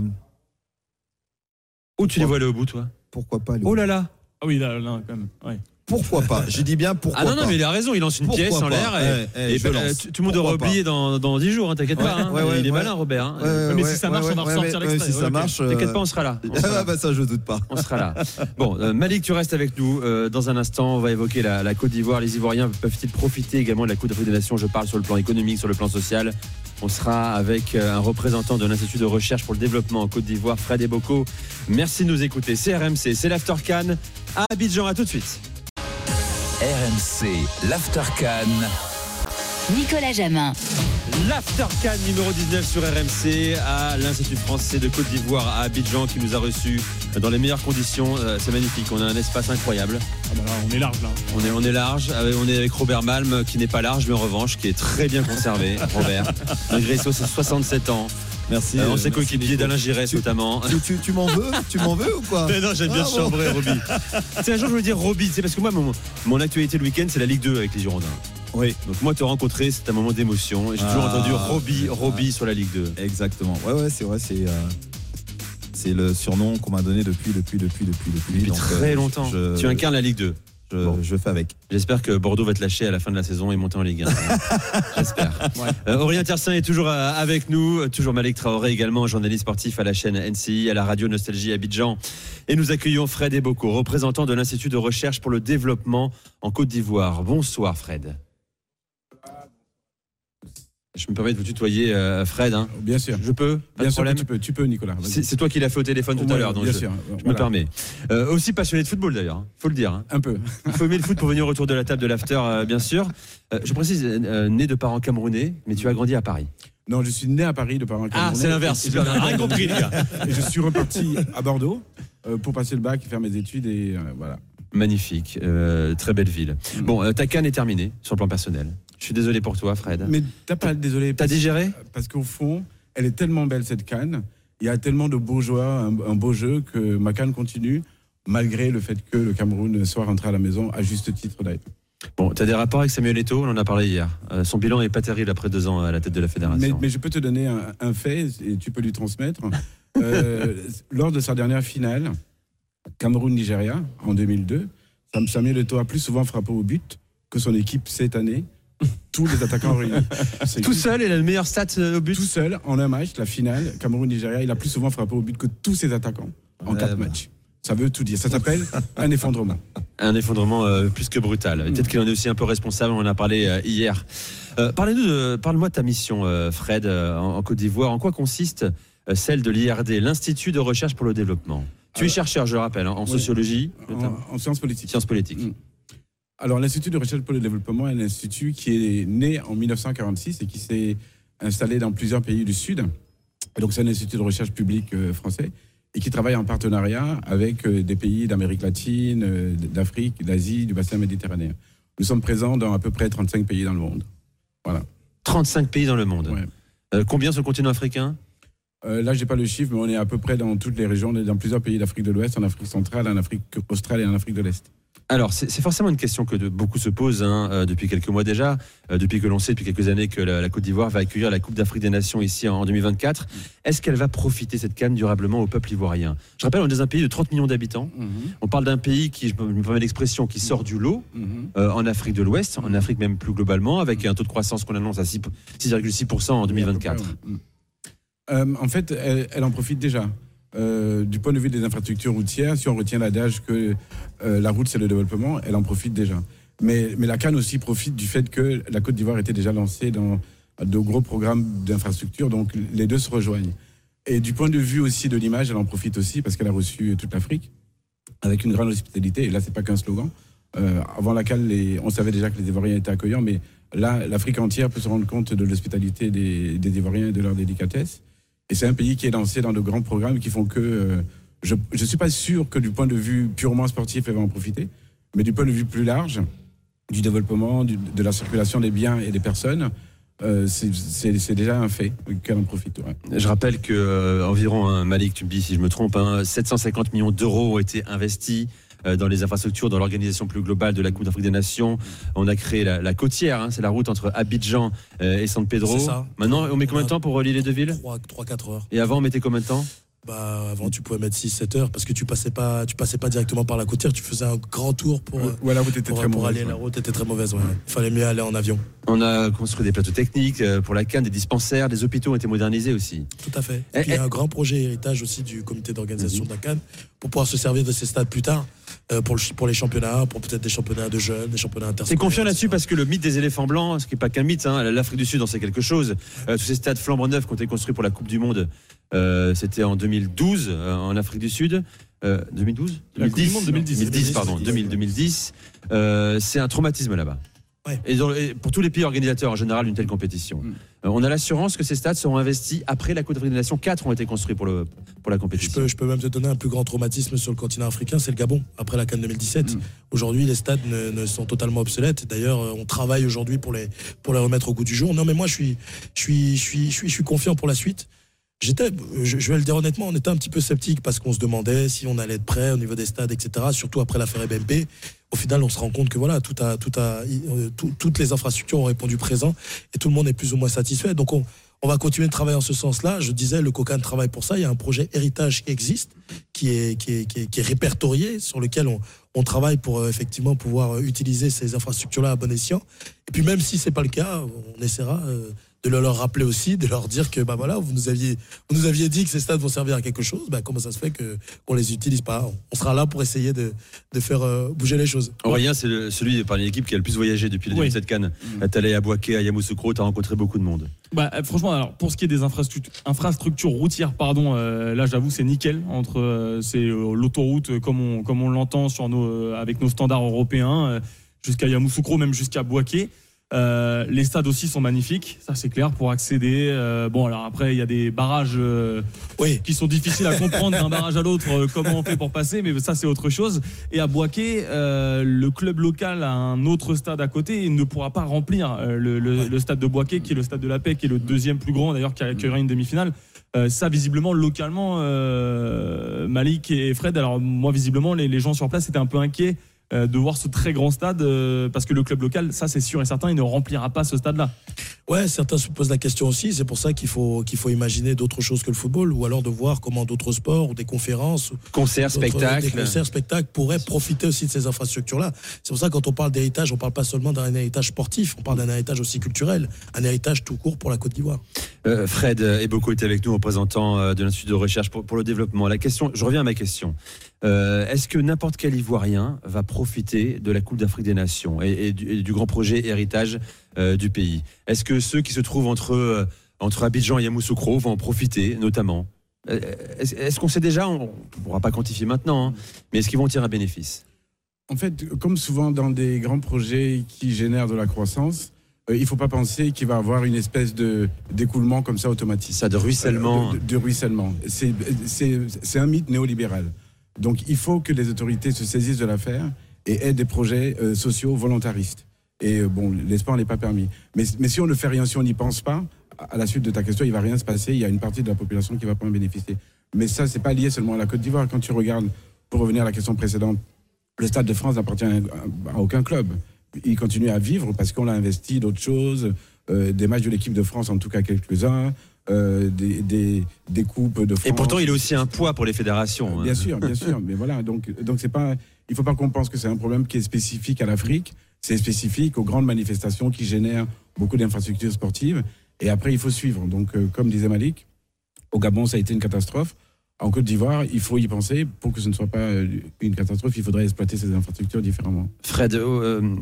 Où tu les vois aller au bout, toi? Pourquoi pas aller Oh là là Ah oui, là, là, quand même. Ouais. Pourquoi pas J'ai dit bien pourquoi Ah non, pas. non, mais il a raison, il lance une Pourquoi pièce en l'air et, Eh, eh, bah, tout le monde aura oublié dans, dans 10 jours, hein, t'inquiète pas. hein. Ouais, ouais, il est ouais. malin, Robert. hein. Ouais, mais ouais, si ça ouais, marche, on va ressortir ouais, l'extrait. Si ça marche. T'inquiète euh, pas, on sera là. On sera là. Ah bah ça, je doute pas. On sera là. Bon, euh, Malik, tu restes avec nous. Euh, dans un instant, on va évoquer la, la Côte d'Ivoire. Les Ivoiriens peuvent-ils profiter également de la Coupe d'Afrique des Nations? Je parle sur le plan économique, sur le plan social. On sera avec un représentant de l'Institut de recherche pour le développement en Côte d'Ivoire, Fred Eboko. Merci de nous écouter. C'est RMC, c'est l'After Cannes à Abidjan. À tout de suite. RMC, l'Aftercan. Nicolas Jamin. L'After Cannes numéro 19 sur RMC à l'Institut français de Côte d'Ivoire à Abidjan qui nous a reçus dans les meilleures conditions. Euh, C'est magnifique. On a un espace incroyable. Ah bah là, on est large là. On est, on est large, euh, on est avec Robert Malm qui n'est pas large mais en revanche qui est très bien conservé, Robert. Malgré ses 67 ans, Merci. Euh, on euh, coéquipier d'Alain Giresse Tu- notamment. Tu, tu- tu m'en veux Tu m'en veux ou quoi Mais non, j'aime bien Ah, bon. chambrer, Roby. C'est un jour, je voulais dire Roby, c'est parce que moi, mon, mon actualité le week-end, c'est la Ligue 2 avec les Girondins. Oui, Donc moi, te rencontrer, c'est un moment d'émotion. Et j'ai toujours Ah, entendu Roby. Roby sur la Ligue 2. exactement. Ouais, ouais, c'est vrai, c'est. euh, C'est le surnom qu'on m'a donné depuis, depuis, depuis, depuis, depuis. Depuis Donc, très euh, longtemps. je- Tu incarnes la Ligue 2. Je, Bon. je fais avec. J'espère que Bordeaux va te lâcher à la fin de la saison et monter en Ligue 1. J'espère. Euh, Aurélien Tercin est toujours euh, avec nous, toujours Malek Traoré également, journaliste sportif à la chaîne NCI, à la radio Nostalgie Abidjan. Et nous accueillons Fred Eboko, représentant de l'Institut de recherche pour le développement en Côte d'Ivoire. Bonsoir Fred. Je me permets de vous tutoyer euh, Fred. hein. Bien sûr. Je peux? Pas Bien de sûr que tu peux, tu peux Nicolas. C'est toi qui l'as fait au téléphone tout à l'heure, donc Bien je, sûr. je me permets. Euh, aussi passionné de football d'ailleurs, il faut le dire. hein. Un peu. Il faut aimer le foot pour venir autour de la table de l'after, euh, bien sûr. Je précise, né de parents camerounais, mais tu as grandi à Paris. Non, je suis né à Paris de parents Ah, camerounais. c'est l'inverse. Je- Rien compris, les gars. Et je suis reparti à Bordeaux pour passer le bac et faire mes études et voilà. Magnifique, très belle ville. Mm. Bon, ta canne est terminée sur le plan personnel. Je suis désolé pour toi, Fred. Mais t'as pas désolé. T'as digéré? Parce qu'au fond, elle est tellement belle cette canne. Il y a tellement de beaux joueurs, un, un beau jeu que ma canne continue malgré le fait que le Cameroun soit rentré à la maison à juste titre d'ailleurs. Bon, t'as des rapports avec Samuel Eto'o, on en a parlé hier. Euh, son bilan est pas terrible après deux ans à la tête de la fédération. mais je peux te donner un, un fait et tu peux lui transmettre. Euh, lors de sa dernière finale, Cameroun-Nigeria, en 2002, Sam- Samuel Eto'o a plus souvent frappé au but que son équipe cette année, tous les attaquants réunis. Tout seul, il a le meilleur stat euh, au but tout seul, en un match, la finale, Cameroun-Nigeria, il a plus souvent frappé au but que tous ses attaquants en Ouais, quatre bah. matchs. Ça veut tout dire. Ça s'appelle un effondrement. Un effondrement euh, plus que brutal. Peut-être qu'il en est aussi un peu responsable, on en a parlé euh, hier. Euh, Parlez-nous de, parle-moi de ta mission, euh, Fred, euh, en, en Côte d'Ivoire. En quoi consiste euh, celle de l'IRD, l'Institut de recherche pour le développement? Tu es chercheur, je le rappelle, hein, en Oui. sociologie, en sciences politiques. sciences politiques. Mm. Alors, l'Institut de recherche pour le développement est un institut qui est né en 1946 et qui s'est installé dans plusieurs pays du Sud. Et donc, c'est un institut de recherche public euh, français et qui travaille en partenariat avec euh, des pays d'Amérique latine, euh, d'Afrique, d'Asie, du bassin méditerranéen. Nous sommes présents dans à peu près 35 pays dans le monde. 35 pays dans le monde. Ouais. Euh, combien sur le continent africain? Euh, là, j'ai pas le chiffre, mais on est à peu près dans toutes les régions, on est dans plusieurs pays d'Afrique de l'Ouest, en Afrique centrale, en Afrique australe et en Afrique de l'Est. Alors, c'est forcément une question que de, beaucoup se posent hein, euh, depuis quelques mois déjà, euh, depuis que l'on sait depuis quelques années que la, la Côte d'Ivoire va accueillir la Coupe d'Afrique des Nations ici en, en 2024. Est-ce qu'elle va profiter, cette canne, durablement au peuple ivoirien? Je rappelle, on est dans un pays de 30 millions d'habitants. On parle d'un pays qui, je me permets l'expression, qui sort du lot euh, en Afrique de l'Ouest, en Afrique même plus globalement, avec un taux de croissance qu'on annonce à 6 6,6% en 2024. Euh, en fait, elle, elle en profite déjà. Euh, du point de vue des infrastructures routières, si on retient l'adage que euh, la route c'est le développement, elle en profite déjà. Mais, la Cannes aussi profite du fait que la Côte d'Ivoire était déjà lancée dans de gros programmes d'infrastructures, donc les deux se rejoignent. Et du point de vue aussi de l'image, elle en profite aussi parce qu'elle a reçu toute l'Afrique avec une grande hospitalité. Et là, c'est pas qu'un slogan. Euh, avant la Cannes, on savait déjà que les Ivoiriens étaient accueillants, mais là, l'Afrique entière peut se rendre compte de l'hospitalité des, des Ivoiriens et de leur délicatesse. Et c'est un pays qui est lancé dans de grands programmes qui font que euh, je ne suis pas sûr que du point de vue purement sportif, elle va en profiter, mais du point de vue plus large, du développement, de la circulation des biens et des personnes, euh, c'est- déjà un fait qu'elle en profite. Je rappelle que euh, environ, hein, Malik, tu me dis si je me trompe, hein, 750 millions d'euros ont été investis dans les infrastructures, dans l'organisation plus globale de la Coupe d'Afrique des Nations. On a créé la, la côtière, hein, c'est la route entre Abidjan euh, et San Pedro. C'est ça. Maintenant, on met combien de temps pour relier les deux villes? 3-4 heures. Et avant, on mettait combien de temps? Bah, avant, tu pouvais mettre 6-7 heures parce que tu passais pas, tu passais pas directement par la côtière, tu faisais un grand tour pour, Ouais, la route était pour, très pour mauvaise, aller. ouais. La route était très mauvaise. ouais. Il fallait mieux aller en avion. On a construit des plateaux techniques euh, pour la canne, des dispensaires, des hôpitaux ont été modernisés aussi. Tout à fait. Eh, Et puis, il y eh. a un grand projet héritage aussi du comité d'organisation de la Cannes pour pouvoir se servir de ces stades plus tard euh, pour, le, pour les championnats, pour peut-être des championnats de jeunes, des championnats C'est interscolaires. confiant là-dessus parce que le mythe des éléphants blancs, ce qui n'est pas qu'un mythe, hein, l'Afrique du Sud en sait quelque chose. Euh, tous ces stades flambant neufs qui ont été construits pour la Coupe du Monde, euh, c'était en 2012 euh, en Afrique du Sud. Euh, 2012 La Coupe du Monde, 2010. 2010, pardon, 2000, 2010. Euh, c'est un traumatisme là-bas. Ouais. Et, pour tous les pays organisateurs en général d'une telle compétition. Mm. Euh, on a l'assurance que ces stades seront investis après la Coupe d'Afrique des Nations. Quatre ont été construits pour, le, pour la Je compétition. peux, je peux même te donner un plus grand traumatisme sur le continent africain, c'est le Gabon, après la Cannes 2017. Mm. Aujourd'hui, les stades ne, ne sont totalement obsolètes. D'ailleurs, on travaille aujourd'hui pour les, pour les remettre au goût du jour. Non, mais moi, je suis, je suis, je suis, je suis, je suis confiant pour la suite. J'étais, je, vais le dire honnêtement, on était un petit peu sceptique parce qu'on se demandait si on allait être prêt au niveau des stades, etc. Surtout après l'affaire BMP. Au final, on se rend compte que voilà, euh, tout- toutes les infrastructures ont répondu présent et tout le monde est plus ou moins satisfait. Donc on, va continuer de travailler en ce sens-là. Je disais, le COCAN travaille pour ça. Il y a un projet héritage qui existe, qui est, répertorié, sur lequel on, travaille pour euh, effectivement pouvoir utiliser ces infrastructures-là à bon escient. Et puis même si c'est pas le cas, on essaiera euh, de le leur rappeler aussi, de leur dire que bah voilà, vous nous aviez, vous nous aviez dit que ces stades vont servir à quelque chose. Bah, comment ça se fait que qu'on les utilise pas? On sera là pour essayer de, de faire euh, bouger les choses. Aurélien, c'est celui parmi l'équipe qui a le plus voyagé depuis le début Oui. de cette canne. T'es allé à Boaké, à Yamoussoukro, t'as rencontré beaucoup de monde. Bah, euh, franchement, alors pour ce qui est des infrastructures, infrastructures routières, pardon, euh, là j'avoue c'est nickel entre euh, c'est euh, l'autoroute comme on comme on l'entend sur nos euh, avec nos standards européens euh, jusqu'à Yamoussoukro, même jusqu'à Boaké. Euh, les stades aussi sont magnifiques, ça c'est clair pour accéder. Euh, bon alors après il y a des barrages euh, Oui. qui sont difficiles à comprendre d'un barrage à l'autre comment on fait pour passer, mais ça c'est autre chose. Et à Boaké, le club local a un autre stade à côté et ne pourra pas remplir le, le- le stade de Boaké, qui est le stade de la paix, qui est le deuxième plus grand d'ailleurs, qui accueillera une demi-finale. Euh, ça visiblement localement, euh, Malik et Fred. Alors moi visiblement les, les gens sur place étaient un peu inquiets. Euh, de voir ce très grand stade euh, parce que le club local, ça c'est sûr et certain, il ne remplira pas ce stade-là. Ouais, certains se posent la question aussi. C'est pour ça qu'il faut qu'il faut imaginer d'autres choses que le football, ou alors de voir comment d'autres sports ou des conférences, ou Concert, d'autres- spectacle. des concerts, spectacles pourraient profiter aussi de ces infrastructures-là. C'est pour ça que quand on parle d'héritage, on parle pas seulement d'un héritage sportif, on parle d'un héritage aussi culturel, un héritage tout court pour la Côte d'Ivoire. Euh, Fred Eboko est avec nous, représentant euh, de l'Institut de recherche pour, pour le développement. La question, je reviens à ma question. Euh, Est-ce que n'importe quel Ivoirien va profiter de la Coupe d'Afrique des Nations et, et du, et du grand projet héritage euh, du pays? Est-ce que ceux qui se trouvent entre, euh, entre Abidjan et Yamoussoukro vont en profiter, notamment? Est-ce qu'on sait déjà, on ne pourra pas quantifier maintenant, hein, mais est-ce qu'ils vont tirer un bénéfice? En fait, comme souvent dans des grands projets qui génèrent de la croissance, euh, il ne faut pas penser qu'il va y avoir une espèce de d'écoulement comme ça automatique. Ça de ruissellement. Euh, de, de ruissellement. C'est un mythe néolibéral. Donc il faut que les autorités se saisissent de l'affaire et aient des projets euh, sociaux volontaristes. Et euh, bon, l'espoir n'est pas permis. Mais, si on ne fait rien, si on n'y pense pas, à la suite de ta question, il va rien se passer. Il y a une partie de la population qui va pas en bénéficier. Mais ça, c'est pas lié seulement à la Côte d'Ivoire. Quand tu regardes, pour revenir à la question précédente, le Stade de France n'appartient à, à aucun club. Il continue à vivre parce qu'on l'a investi d'autres choses, euh, des matchs de l'équipe de France, en tout cas quelques-uns, euh, des, des, des coupes de France. Et pourtant, il a aussi un poids pour les fédérations. hein. Bien sûr, bien sûr. Mais voilà, donc donc c'est pas. Il faut pas qu'on pense que c'est un problème qui est spécifique à l'Afrique. C'est spécifique aux grandes manifestations qui génèrent beaucoup d'infrastructures sportives. Et après, il faut suivre. Donc, euh, comme disait Malik, au Gabon, ça a été une catastrophe. En Côte d'Ivoire, il faut y penser. Pour que ce ne soit pas euh, une catastrophe, il faudrait exploiter ces infrastructures différemment. Fred, euh,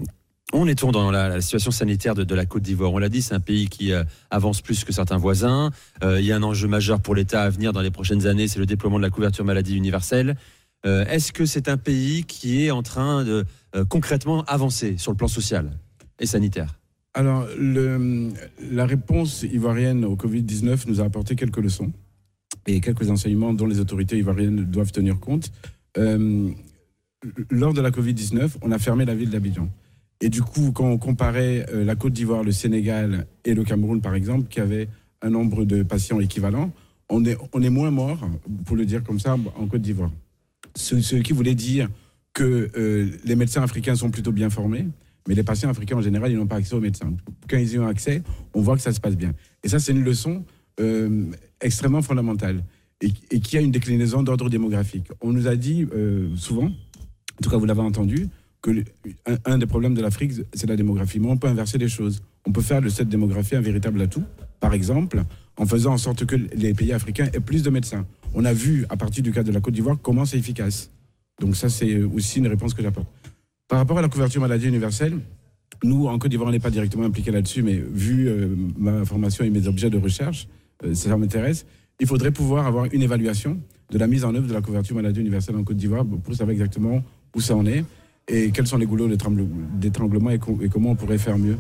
on est dans la, situation sanitaire de, la Côte d'Ivoire On l'a dit, c'est un pays qui euh, avance plus que certains voisins. Euh, il y a un enjeu majeur pour l'État à venir dans les prochaines années, c'est le déploiement de la couverture maladie universelle. Euh, Est-ce que c'est un pays qui est en train de concrètement avancer sur le plan social et sanitaire? Alors, la réponse ivoirienne au Covid-19 nous a apporté quelques leçons et quelques enseignements dont les autorités ivoiriennes doivent tenir compte. Lors de la Covid-19, on a fermé la ville d'Abidjan. Et du coup, quand on comparait euh, la Côte d'Ivoire, le Sénégal et le Cameroun, par exemple, qui avaient un nombre de patients équivalent, on est, on est moins mort, pour le dire comme ça, en Côte d'Ivoire. Ce, ce qui voulait dire que euh, les médecins africains sont plutôt bien formés, mais les patients africains en général, ils n'ont pas accès aux médecins. Quand ils y ont accès, on voit que ça se passe bien. Et ça, c'est une leçon euh, extrêmement fondamentale et, qui a une déclinaison d'ordre démographique. On nous a dit souvent, en tout cas vous l'avez entendu, un des problèmes de l'Afrique, c'est la démographie. Mais on peut inverser les choses. On peut faire de cette démographie un véritable atout. Par exemple, en faisant en sorte que les pays africains aient plus de médecins. On a vu, à partir du cas de la Côte d'Ivoire, comment c'est efficace. Donc ça, c'est aussi une réponse que j'apporte. Par rapport à la couverture maladie universelle, nous, en Côte d'Ivoire, on n'est pas directement impliqué là-dessus, mais vu euh, ma formation et mes objets de recherche, euh, ça m'intéresse. Il faudrait pouvoir avoir une évaluation de la mise en œuvre de la couverture maladie universelle en Côte d'Ivoire pour savoir exactement où ça en est et quels sont les goulots d'étrangle- d'étranglement et, co- et comment on pourrait faire mieux?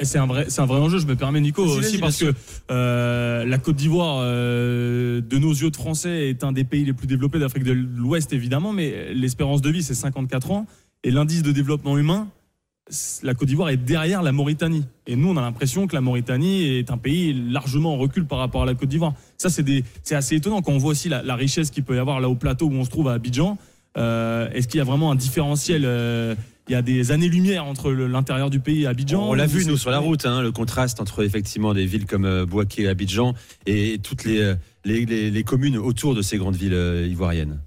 C'est un vrai, c'est un vrai enjeu. Je me permets, Nico, aussi parce que euh, la Côte d'Ivoire, euh, de nos yeux de Français, est un des pays les plus développés d'Afrique de l'Ouest, évidemment, mais l'espérance de vie, c'est 54 ans, et l'indice de développement humain, la Côte d'Ivoire est derrière la Mauritanie. Et nous, on a l'impression que la Mauritanie est un pays largement en recul par rapport à la Côte d'Ivoire. Ça, c'est assez étonnant quand on voit aussi la, la richesse qu'il peut y avoir là au plateau où on se trouve à Abidjan. Euh, Est-ce qu'il y a vraiment un différentiel euh, Il y a des années-lumière entre l'intérieur du pays et Abidjan On l'a vu, nous, sur la route, hein, le contraste entre effectivement des villes comme euh, Bouaké et Abidjan et toutes les, les, les- les communes autour de ces grandes villes ivoiriennes.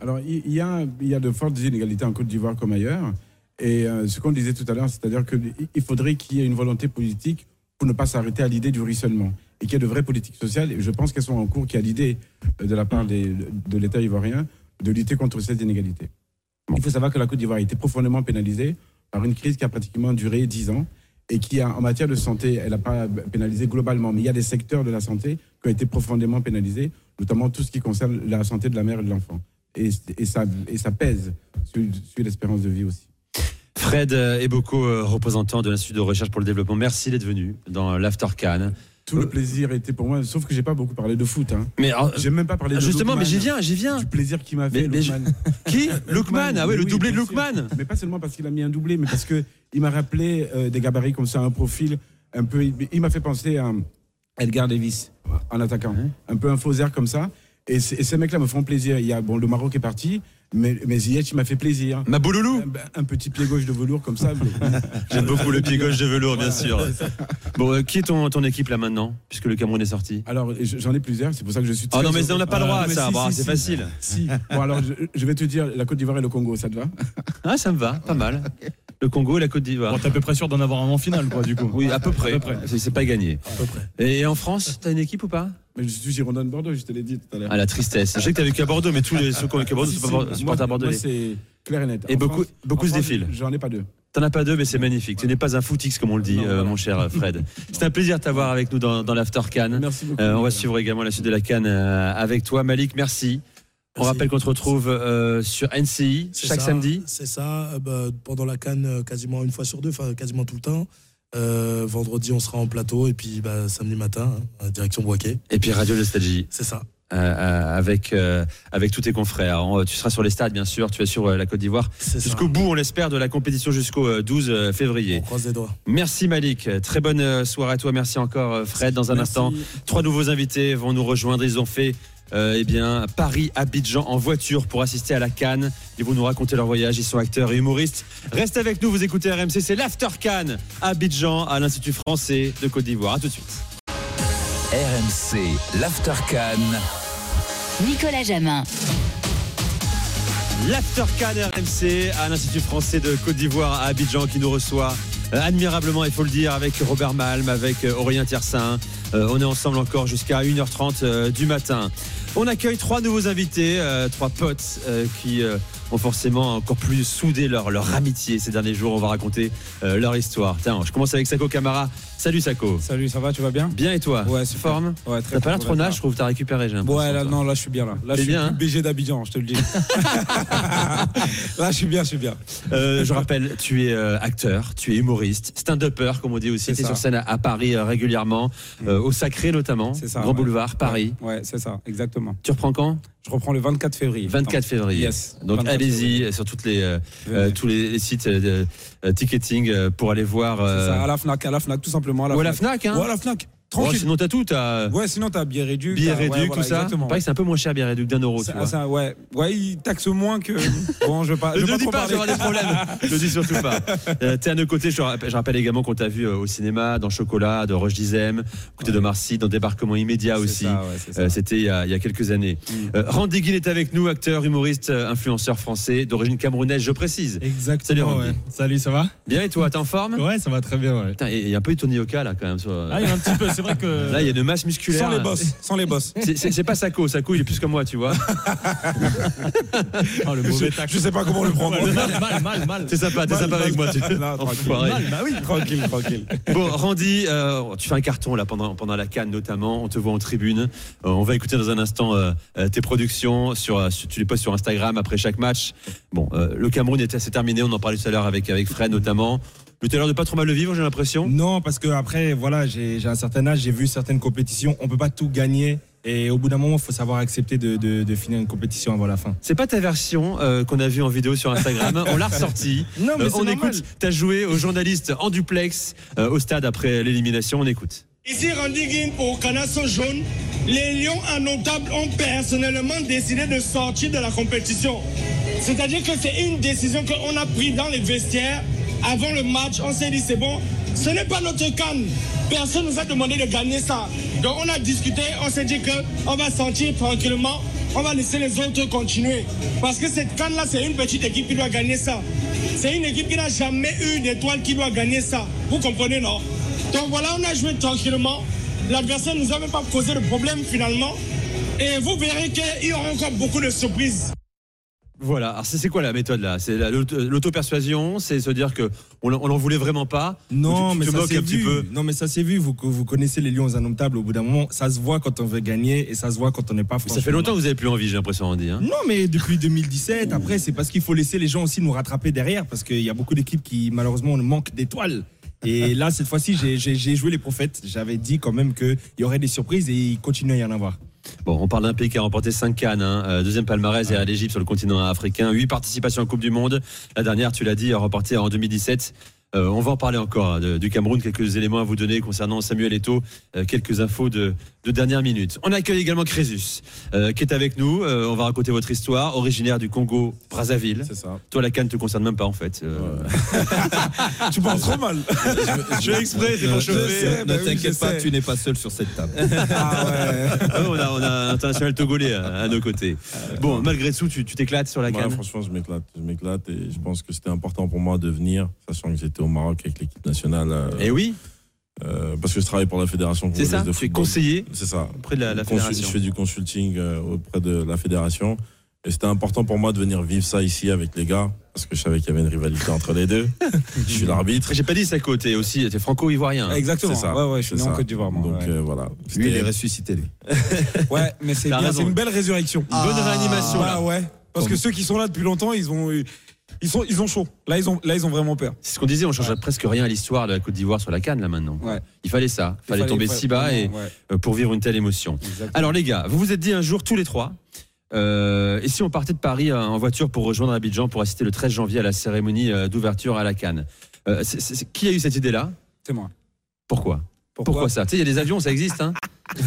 Alors, il y, a, il y a de fortes inégalités en Côte d'Ivoire comme ailleurs. Et euh, ce qu'on disait tout à l'heure, c'est-à-dire qu'il faudrait qu'il y ait une volonté politique pour ne pas s'arrêter à l'idée du ruissellement. Et qu'il y ait de vraies politiques sociales. Et je pense qu'elles sont en cours, qu'il y a l'idée de la part des- de l'État ivoirien de lutter contre ces inégalités. Il faut savoir que la Côte d'Ivoire a été profondément pénalisée par une crise qui a pratiquement duré 10 ans et qui, a, en matière de santé, elle n'a pas pénalisé globalement. Mais il y a des secteurs de la santé qui ont été profondément pénalisés, notamment tout ce qui concerne la santé de la mère et de l'enfant. Et, et ça, et ça pèse sur, sur l'espérance de vie aussi. Fred Eboko, euh, représentant de l'Institut de recherche pour le développement, merci d'être venu dans l'After Cannes. Tout le plaisir était pour moi, sauf que j'ai pas beaucoup parlé de foot. Hein. Mais alors, J'ai même pas parlé de justement, mais j'y viens, j'y viens. Du plaisir qu'il m'a Mais- fait, mais je- Lookman. Qui Lookman, ah ouais, le oui, doublé de. Lookman. Mais pas seulement parce qu'il a mis un doublé, mais parce que il m'a rappelé euh, des gabarits comme ça, un profil un peu. Il m'a fait penser à Edgar Davis en attaquant, un peu un faux air comme ça. Et, et ces mecs-là me font plaisir. Il y a bon, le Maroc est parti, mais mais Ziyech il m'a fait plaisir. Ma bouloulou Un, un petit pied gauche de velours comme ça. J'aime beaucoup le pied gauche de velours, bien sûr. Bon, euh, qui est ton, ton équipe là maintenant, puisque le Cameroun est sorti? Alors j'en ai plusieurs, c'est pour ça que je suis. Oh très non, mais on n'a pas le Ah, droit à mais ça, si, bon, si, c'est si. facile. Si. Bon alors je, je vais te dire la Côte d'Ivoire et le Congo, ça te va? Ah, ça me va, pas mal. Le Congo et la Côte d'Ivoire. Bon, t'es à peu près sûr d'en avoir un en finale, quoi, du coup. Oui, à peu près. À peu près. C'est c'est pas gagné. À peu près. Et en France, t'as une équipe ou pas? Mais je suis Girondin de Bordeaux, je te l'ai dit tout à l'heure. Ah, la tristesse. Je sais que t'as vécu à Bordeaux, mais tous les ceux qui ont vécu à Bordeaux Si, sont pas supporters moi, bordelais. c'est clair et net. Et En beaucoup- France- beaucoup se France, défilent. J'en ai pas deux. T'en as pas deux, mais c'est magnifique. Tu n'es pas un footix, comme on le dit, Non, euh, voilà. mon cher Fred. C'est un plaisir de t'avoir avec nous dans, dans l'After Cannes. Merci beaucoup. Euh, on va suivre également la suite de la Cannes euh, avec toi, Malik. Merci. On Merci. rappelle qu'on te retrouve euh, sur NCI chaque ça, samedi. C'est ça. euh, bah, pendant la canne, euh, quasiment une fois sur deux, enfin quasiment tout le temps. Euh, vendredi, on sera en plateau et puis bah, samedi matin, hein, direction Boisquet. Et puis Radio Nostalgie. C'est ça. euh, euh, avec, euh, avec tous tes confrères. On- tu seras sur les stades, bien sûr. Tu es sur la Côte d'Ivoire. Jusqu'au bout, on l'espère, de la compétition jusqu'au euh, 12 On février. croise les doigts. Merci Malik. Très bonne soirée à toi. Merci encore Fred. Dans un Merci. instant, trois nouveaux invités vont nous rejoindre. Ils ont fait euh, eh bien, Paris-Abidjan en voiture pour assister à la Cannes. Ils vont nous raconter leur voyage. Ils sont acteurs et humoristes. Restez avec nous. Vous écoutez RMC. C'est l'After Cannes à Abidjan, à l'Institut français de Côte d'Ivoire. À tout de suite. RMC, l'After Cannes. Nicolas Jamin. L'After Cannes RMC à l'Institut français de Côte d'Ivoire à Abidjan qui nous reçoit euh, admirablement, il faut le dire, avec Robert Malm, avec euh, Aurélien Tiersin. Euh, on est ensemble encore jusqu'à 1h30 euh, du matin. On accueille trois nouveaux invités, euh, trois potes euh, qui euh, ont forcément encore plus soudé leur, leur amitié ces derniers jours. On va raconter euh, leur histoire. Tiens, je commence avec Sako Camara. Salut Sako. Salut, ça va, tu vas bien? Bien et toi? Ouais, super. Forme? Ouais, très T'as pas l'air trop nage, je trouve. T'as récupéré, j'ai Ouais, là, toi. non, là, je suis bien là. Là, je suis bien, hein? BG d'Abidjan, je te le dis. là, je suis bien, je suis bien. Euh, je rappelle, tu es euh, acteur, tu es humoriste, stand-upper, comme on dit aussi. C'est Tu es sur scène à, à Paris euh, régulièrement, euh, au Sacré notamment, C'est ça, Grand ouais. Boulevard, Paris. Ouais, ouais, c'est ça, exactement. Tu reprends quand? Je reprends le 24 février. 24 février. Yes. Donc 24 allez-y euh, sur toutes les, euh, euh, tous les, les sites euh, de ticketing pour aller voir. Euh, ça, à la Fnac, à la Fnac, tout simplement. À la ou à la Fnac. Hein Ouais, à la Fnac. Oh, Tranquille. sinon t'as tout, t'as Ouais, sinon, t'as billet réduit. billet t'as- ouais, réduit, voilà, tout ça. Exactement. Pareil, c'est un peu moins cher billet réduit d'un euro, tu Ça- vois. ça, ouais, ouais, il taxe moins que. Bon, je veux pas. Ne je le pas dis pas, je avoir des problèmes. Ne le dis surtout pas. Euh, T'es à nos côtés. Je rappelle, je rappelle également qu'on t'a vu euh, au cinéma, dans Chocolat, dans Roche Dizem, côté de Marcy, dans Débarquement immédiat aussi. ouais. Euh, C'était il, y a- il y a quelques années. Mm. Euh, Randy Guil est avec nous, acteur, humoriste, euh, influenceur français, d'origine camerounaise, je précise. Exactement. Salut. Salut, ça va? Bien et toi, t'es en forme? Ouais, ça va très bien, ouais. Putain, Il y a un peu de Tony Oka là quand même. sur- Ah, il y a un petit peu, c'est vrai que. Là, il y a une masse musculaire. Sans les boss, sans les boss. C'est- pas Sako. Sako, il est plus comme moi, tu vois. Oh, le mauvais tacle. Je sais pas comment le prendre. Mal, mal, mal, mal. T'es sympa, t'es sympa mal. avec moi. Tu... Non, tranquille. Mal, bah oui. Tranquille, tranquille. Bon, Randy, euh, tu fais un carton là pendant, pendant la Cannes notamment. On te voit en tribune. Euh, on va écouter dans un instant euh, tes productions. Sur, sur- tu les postes sur Instagram après chaque match. Bon, euh, le Cameroun est assez terminé. On en parlait tout à l'heure avec, avec Fred notamment. Mais tu as l'air de pas trop mal le vivre, j'ai l'impression. Non, parce que après, voilà, j'ai un certain âge, j'ai vu certaines compétitions. On peut pas tout gagner Et au bout d'un moment, il faut savoir accepter de, de- de finir une compétition avant la fin. C'est pas ta version euh, qu'on a vue en vidéo sur Instagram. On l'a ressortie. Non, mais Euh, on normal. écoute. T'as joué aux journalistes en duplex euh, au stade après l'élimination. On écoute. Ici Randy Guin pour Canasson Jaune, les Lions innotables ont personnellement décidé de sortir de la compétition. C'est-à-dire que c'est une décision qu'on a prise dans les vestiaires avant le match. On s'est dit c'est bon, ce n'est pas notre canne. Personne nous a demandé de gagner ça. Donc on a discuté, on s'est dit qu'on va sortir tranquillement, on va laisser les autres continuer. Parce que cette canne-là, c'est une petite équipe qui doit gagner ça. C'est une équipe qui n'a jamais eu d'étoile qui doit gagner ça. Vous comprenez, non? Donc voilà, on a joué tranquillement. L'adversaire ne nous a même pas causé de problème finalement. Et vous verrez qu'il y aura encore beaucoup de surprises. Voilà. Alors c'est quoi la méthode là? C'est la- l'auto- l'auto-persuasion, c'est se dire que on l'en voulait vraiment pas? Non, Ou tu- tu mais ça s'est vu. peu? Non, mais ça s'est vu. Vous, vous connaissez les Lions indomptables. Au bout d'un moment, ça se voit quand on veut gagner et ça se voit quand on n'est pas. Ça fait longtemps que vous avez plus envie, j'ai l'impression, Andy. Hein. Non, mais depuis 2017, après, c'est parce qu'il faut laisser les gens aussi nous rattraper derrière, parce qu'il y a beaucoup d'équipes qui, malheureusement, manquent d'étoiles. Et là, cette fois-ci, j'ai joué les prophètes. J'avais dit quand même qu'il y aurait des surprises et il continue à y en avoir. Bon, on parle d'un pays qui a remporté 5 cannes, hein. Euh, deuxième palmarès derrière l'Égypte sur le continent africain, 8 participations en Coupe du Monde. La dernière, tu l'as dit, remportée en 2017. Euh, on va en parler encore hein, du Cameroun, quelques éléments à vous donner concernant Samuel Eto'o, euh, quelques infos de, de dernière minute. On accueille également Crésus, euh, qui est avec nous. Euh, on va raconter votre histoire, originaire du Congo, Brazzaville. C'est ça. Toi, la canne te concerne même pas en fait. Euh, Tu penses trop mal. Je fais exprès, c'est pour Ne- chauffer. ne- t'inquiète pas, sais. tu n'es pas seul sur cette table. Ah ouais. Ah, on, a, on a un international togolais à, à nos côtés. Bon, malgré tout, tu t'éclates sur la Ouais, canne? franchement, je m'éclate. Je m'éclate et je pense que c'était important pour moi de venir, sachant que j'étais au Maroc avec l'équipe nationale. Et oui, euh, parce que je travaille pour la fédération c'est ça. de Tu es conseiller C'est ça. auprès de la, la Consul- fédération. je fais du consulting euh, auprès de la fédération. Et c'était important pour moi de venir vivre ça ici avec les gars, parce que je savais qu'il y avait une rivalité entre les deux. je suis l'arbitre. J'ai pas dit ça côté aussi, t'es franco-ivoirien. hein. Exactement. C'est ça. Ouais, ouais, je suis né en ça. Côte d'Ivoire. moi, Donc ouais. euh, voilà. Lui, il est C'était- ressuscité, lui. Ouais, mais c'est une belle résurrection. Une bonne réanimation Ah là. ouais. Parce que ceux qui sont là depuis longtemps, ils ont, ils sont, ils ont chaud. Là, ils ont, là, ils ont vraiment peur. C'est ce qu'on disait, on change presque rien à l'histoire de la Côte d'Ivoire sur la canne là maintenant. Ouais. Il fallait ça, il fallait fallait- tomber si bas et ouais. euh, pour vivre une telle émotion. Exactement. Alors les gars, vous vous êtes dit un jour tous les trois, euh, et si on partait de Paris euh, en voiture pour rejoindre Abidjan pour assister le 13 janvier à la cérémonie d'ouverture à la canne Euh, c'est- c'est- c'est- Qui a eu cette idée-là? C'est moi. Pourquoi? Pourquoi ça Tu sais, il y a des avions, ça existe. Hein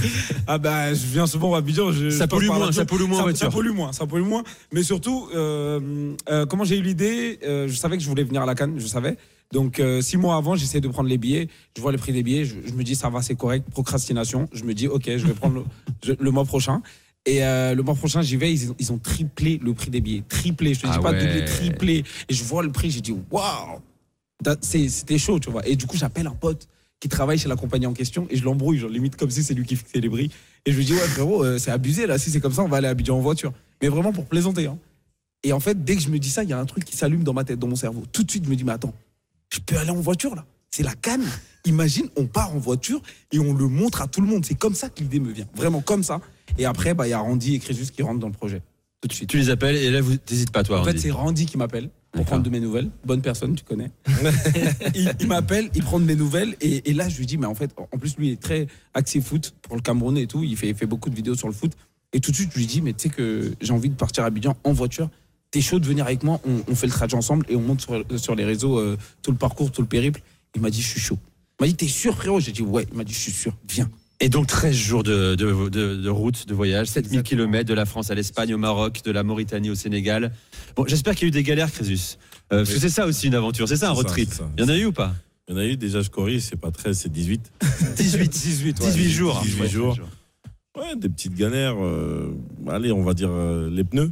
Ah bah je viens souvent à Abidjan. Je, Ça je pollue moins, ça pollue moins ça, voiture. ça pollue moins, ça pollue moins. Mais surtout, euh, euh, comment j'ai eu l'idée euh, Je savais que je voulais venir à la Cannes, je savais. Donc six mois avant, j'essaie de prendre les billets. Je vois le prix des billets, je, je me dis ça va, c'est correct. Procrastination. Je me dis ok, je vais prendre le, je- le mois prochain. Et euh, le mois prochain, j'y vais. Ils, ont- ils ont triplé le prix des billets, triplé. Je te dis Ah pas ouais. doublé, triplé. Et je vois le prix, j'ai dit waouh, c'était chaud, tu vois. Et du coup, j'appelle un pote qui travaille chez la compagnie en question et je l'embrouille, genre limite comme si c'est lui qui fixait les prix. Et je lui dis, ouais, frérot, euh, c'est abusé là, si c'est comme ça, on va aller à Abidjan en voiture. Mais vraiment pour plaisanter. Hein. Et en fait, dès que je me dis ça, il y a un truc qui s'allume dans ma tête, dans mon cerveau. Tout de suite, je me dis, mais attends, je peux aller en voiture là? C'est la canne. Imagine, on part en voiture et on le montre à tout le monde. C'est comme ça que l'idée me vient. Vraiment comme ça. Et après, bah, il y a Randy et Crésus qui rentrent dans le projet. Tout de suite. Tu les appelles et là, vous n'hésites pas, toi. En fait, c'est Randy qui m'appelle pour prendre de mes nouvelles. Bonne personne, tu connais. il il m'appelle, il prend de mes nouvelles et, et là, je lui dis, mais en fait, en plus, lui il est très axé foot pour le Cameroun et tout. Il fait, il fait beaucoup de vidéos sur le foot. Et tout de suite, je lui dis, mais tu sais que j'ai envie de partir à Abidjan en voiture. T'es chaud de venir avec moi? On, on fait le trajet ensemble et on monte sur, sur les réseaux euh, tout le parcours, tout le périple. Il m'a dit, je suis chaud. Il m'a dit, t'es sûr, frérot? J'ai dit, ouais. Il m'a dit, je suis sûr, viens. Et donc 13 jours de, de, de- de route, de voyage, 7000 km de la France à l'Espagne, au Maroc, de la Mauritanie au Sénégal. Bon, j'espère qu'il y a eu des galères, Crésus. Euh, parce que Oui. c'est ça aussi une aventure, c'est ça un road trip. ça. Il y en a eu ou pas Il y en a eu, déjà, je corrige, c'est pas 13, c'est 18. 18, 18, 18 jours. 18 Ouais, jours. Ouais, des petites galères. euh, allez, on va dire euh, les pneus.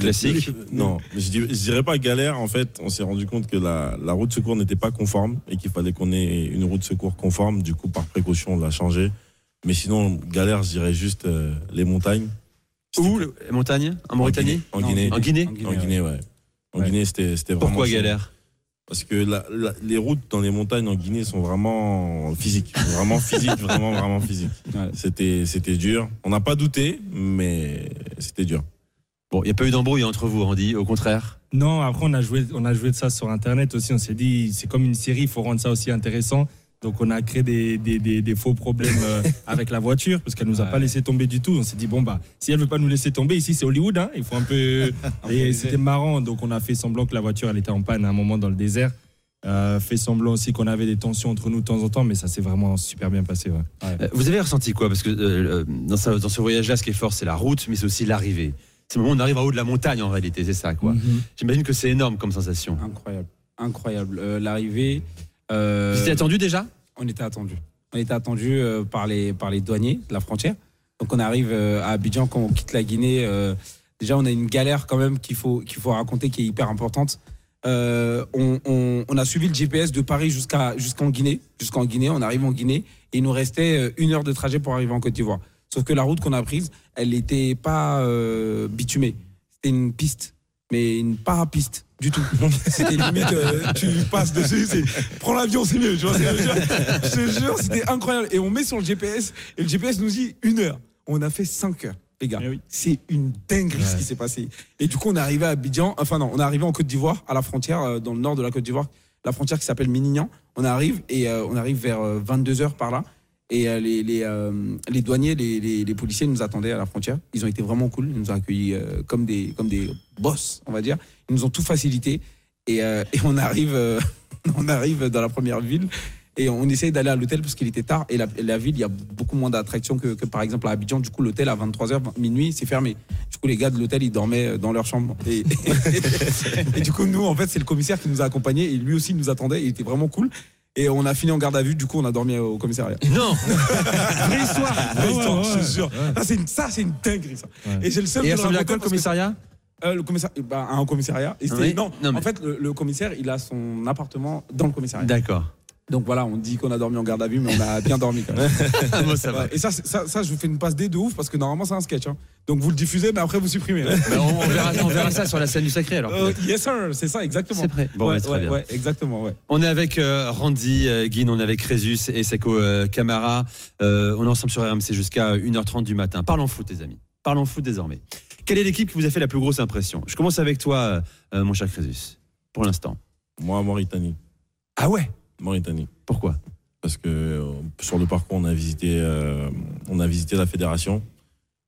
Classique. Non, je, dis- je dirais pas galère. En fait, on s'est rendu compte que la, la route de secours n'était pas conforme et qu'il fallait qu'on ait une route de secours conforme. Du coup, par précaution, on l'a changé. Mais sinon, galère, je dirais juste euh, les montagnes. Où le- les montagnes? En Mauritanie? En Guinée. En Guinée En Guinée, ouais. En Ouais. Guinée, c'était c'était vraiment. Pourquoi galère Parce que la- la- les routes dans les montagnes en Guinée sont vraiment physiques. Vraiment physiques, vraiment, vraiment physiques. Ouais. C'était C'était dur. On n'a pas douté, mais c'était dur. Bon, il n'y a pas eu d'embrouille entre vous, Randy, au contraire. Non, après, on a joué, on a joué de ça sur Internet aussi. On s'est dit, c'est comme une série, il faut rendre ça aussi intéressant. Donc on a créé des, des, des- des faux problèmes euh, avec la voiture parce qu'elle nous a pas laissé tomber du tout. On s'est dit bon bah si elle veut pas nous laisser tomber ici c'est Hollywood hein, il faut un peu et c'était marrant donc on a fait semblant que la voiture elle était en panne à un moment dans le désert. Euh, fait semblant aussi qu'on avait des tensions entre nous de temps en temps mais ça s'est vraiment super bien passé. ouais. Euh, Vous avez ressenti quoi? Parce que euh, dans, ce, dans ce voyage-là, ce qui est fort, c'est la route, mais c'est aussi l'arrivée. C'est le moment où on arrive en haut de la montagne, en réalité, c'est ça, quoi. Mhm. J'imagine que c'est énorme comme sensation. Incroyable, incroyable. Euh, L'arrivée. euh, Vous étiez attendu déjà? On était attendu. On était attendu euh, par les par les douaniers de la frontière. Donc on arrive euh, à Abidjan quand on quitte la Guinée. déjà on a une galère quand même qu'il faut qu'il faut raconter qui est hyper importante. On, on- on a suivi le GPS de Paris jusqu'à jusqu'en Guinée. Jusqu'en Guinée, on arrive en Guinée et il nous restait une heure de trajet pour arriver en Côte d'Ivoire. Sauf que la route qu'on a prise, elle n'était pas euh, bitumée. C'était une piste, mais une para-piste du tout. C'était limite, euh, tu passes dessus, c'est prends l'avion, c'est mieux. Tu vois, je te jure, c'était incroyable. Et on met sur le GPS et le GPS nous dit une heure. On a fait cinq heures, les gars. C'est une dinguerie ce qui s'est passé. Et du coup, on est arrivé à Abidjan, enfin non, on est arrivé en Côte d'Ivoire, à la frontière, euh, dans le nord de la Côte d'Ivoire, la frontière qui s'appelle Minignan. On arrive et euh, on arrive vers 22 heures par là. Et euh, les, les, euh, les douaniers, les, les, policiers nous attendaient à la frontière. Ils ont été vraiment cool. Ils nous ont accueillis euh, comme, des, comme des boss, on va dire. Ils nous ont tout facilité. Et, et on, arrive, on arrive dans la première ville. Et on essaye d'aller à l'hôtel parce qu'il était tard. Et la, la ville, il y a beaucoup moins d'attractions que, que par exemple à Abidjan. Du coup, l'hôtel à 23h, minuit, c'est fermé. Du coup, les gars de l'hôtel, ils dormaient dans leur chambre. Et, et du coup, nous, en fait, c'est le commissaire qui nous a accompagnés. Et lui aussi, il nous attendait. Il était vraiment cool. Et on a fini en garde à vue. Du coup, on a dormi au commissariat. Non Vraie histoire, vraie Ouais, histoire, ouais, je te jure. Ouais. Ça, c'est une, une dinguerie, ça. Et j'ai le seul Et elle ressemble à quoi, le commissariat Euh, le commissaire, bah, un commissariat. Et c'était- Oui. non, Non, mais- en fait, le, le commissaire, il a son appartement dans le commissariat. D'accord. Donc voilà, on dit qu'on a dormi en garde à vue, mais on a bien dormi quand même. Bon, ça va. Ouais, Et ça, ça, ça, je vous fais une passe D de ouf parce que normalement, c'est un sketch. hein. Donc vous le diffusez, mais après, vous supprimez. hein. Bah, on, on verra, on verra ça sur la scène du sacré alors. Euh, yes, sir, c'est ça, exactement. C'est prêt. Bon, ouais, ouais, très ouais, bien. ouais, exactement, ouais. On est avec euh, Randy euh, Guin, on est avec Résus et Seko euh, Camara. Euh, on est ensemble sur RMC jusqu'à 1h30 du matin. Parlons foot, les amis. Parlons foot désormais. Quelle est l'équipe qui vous a fait la plus grosse impression? Je commence avec toi, mon cher Crésus, pour l'instant. Moi, Mauritanie. Ah ouais? Mauritanie. Pourquoi? Parce que euh, sur le parcours, on a visité, euh, on a visité la fédération.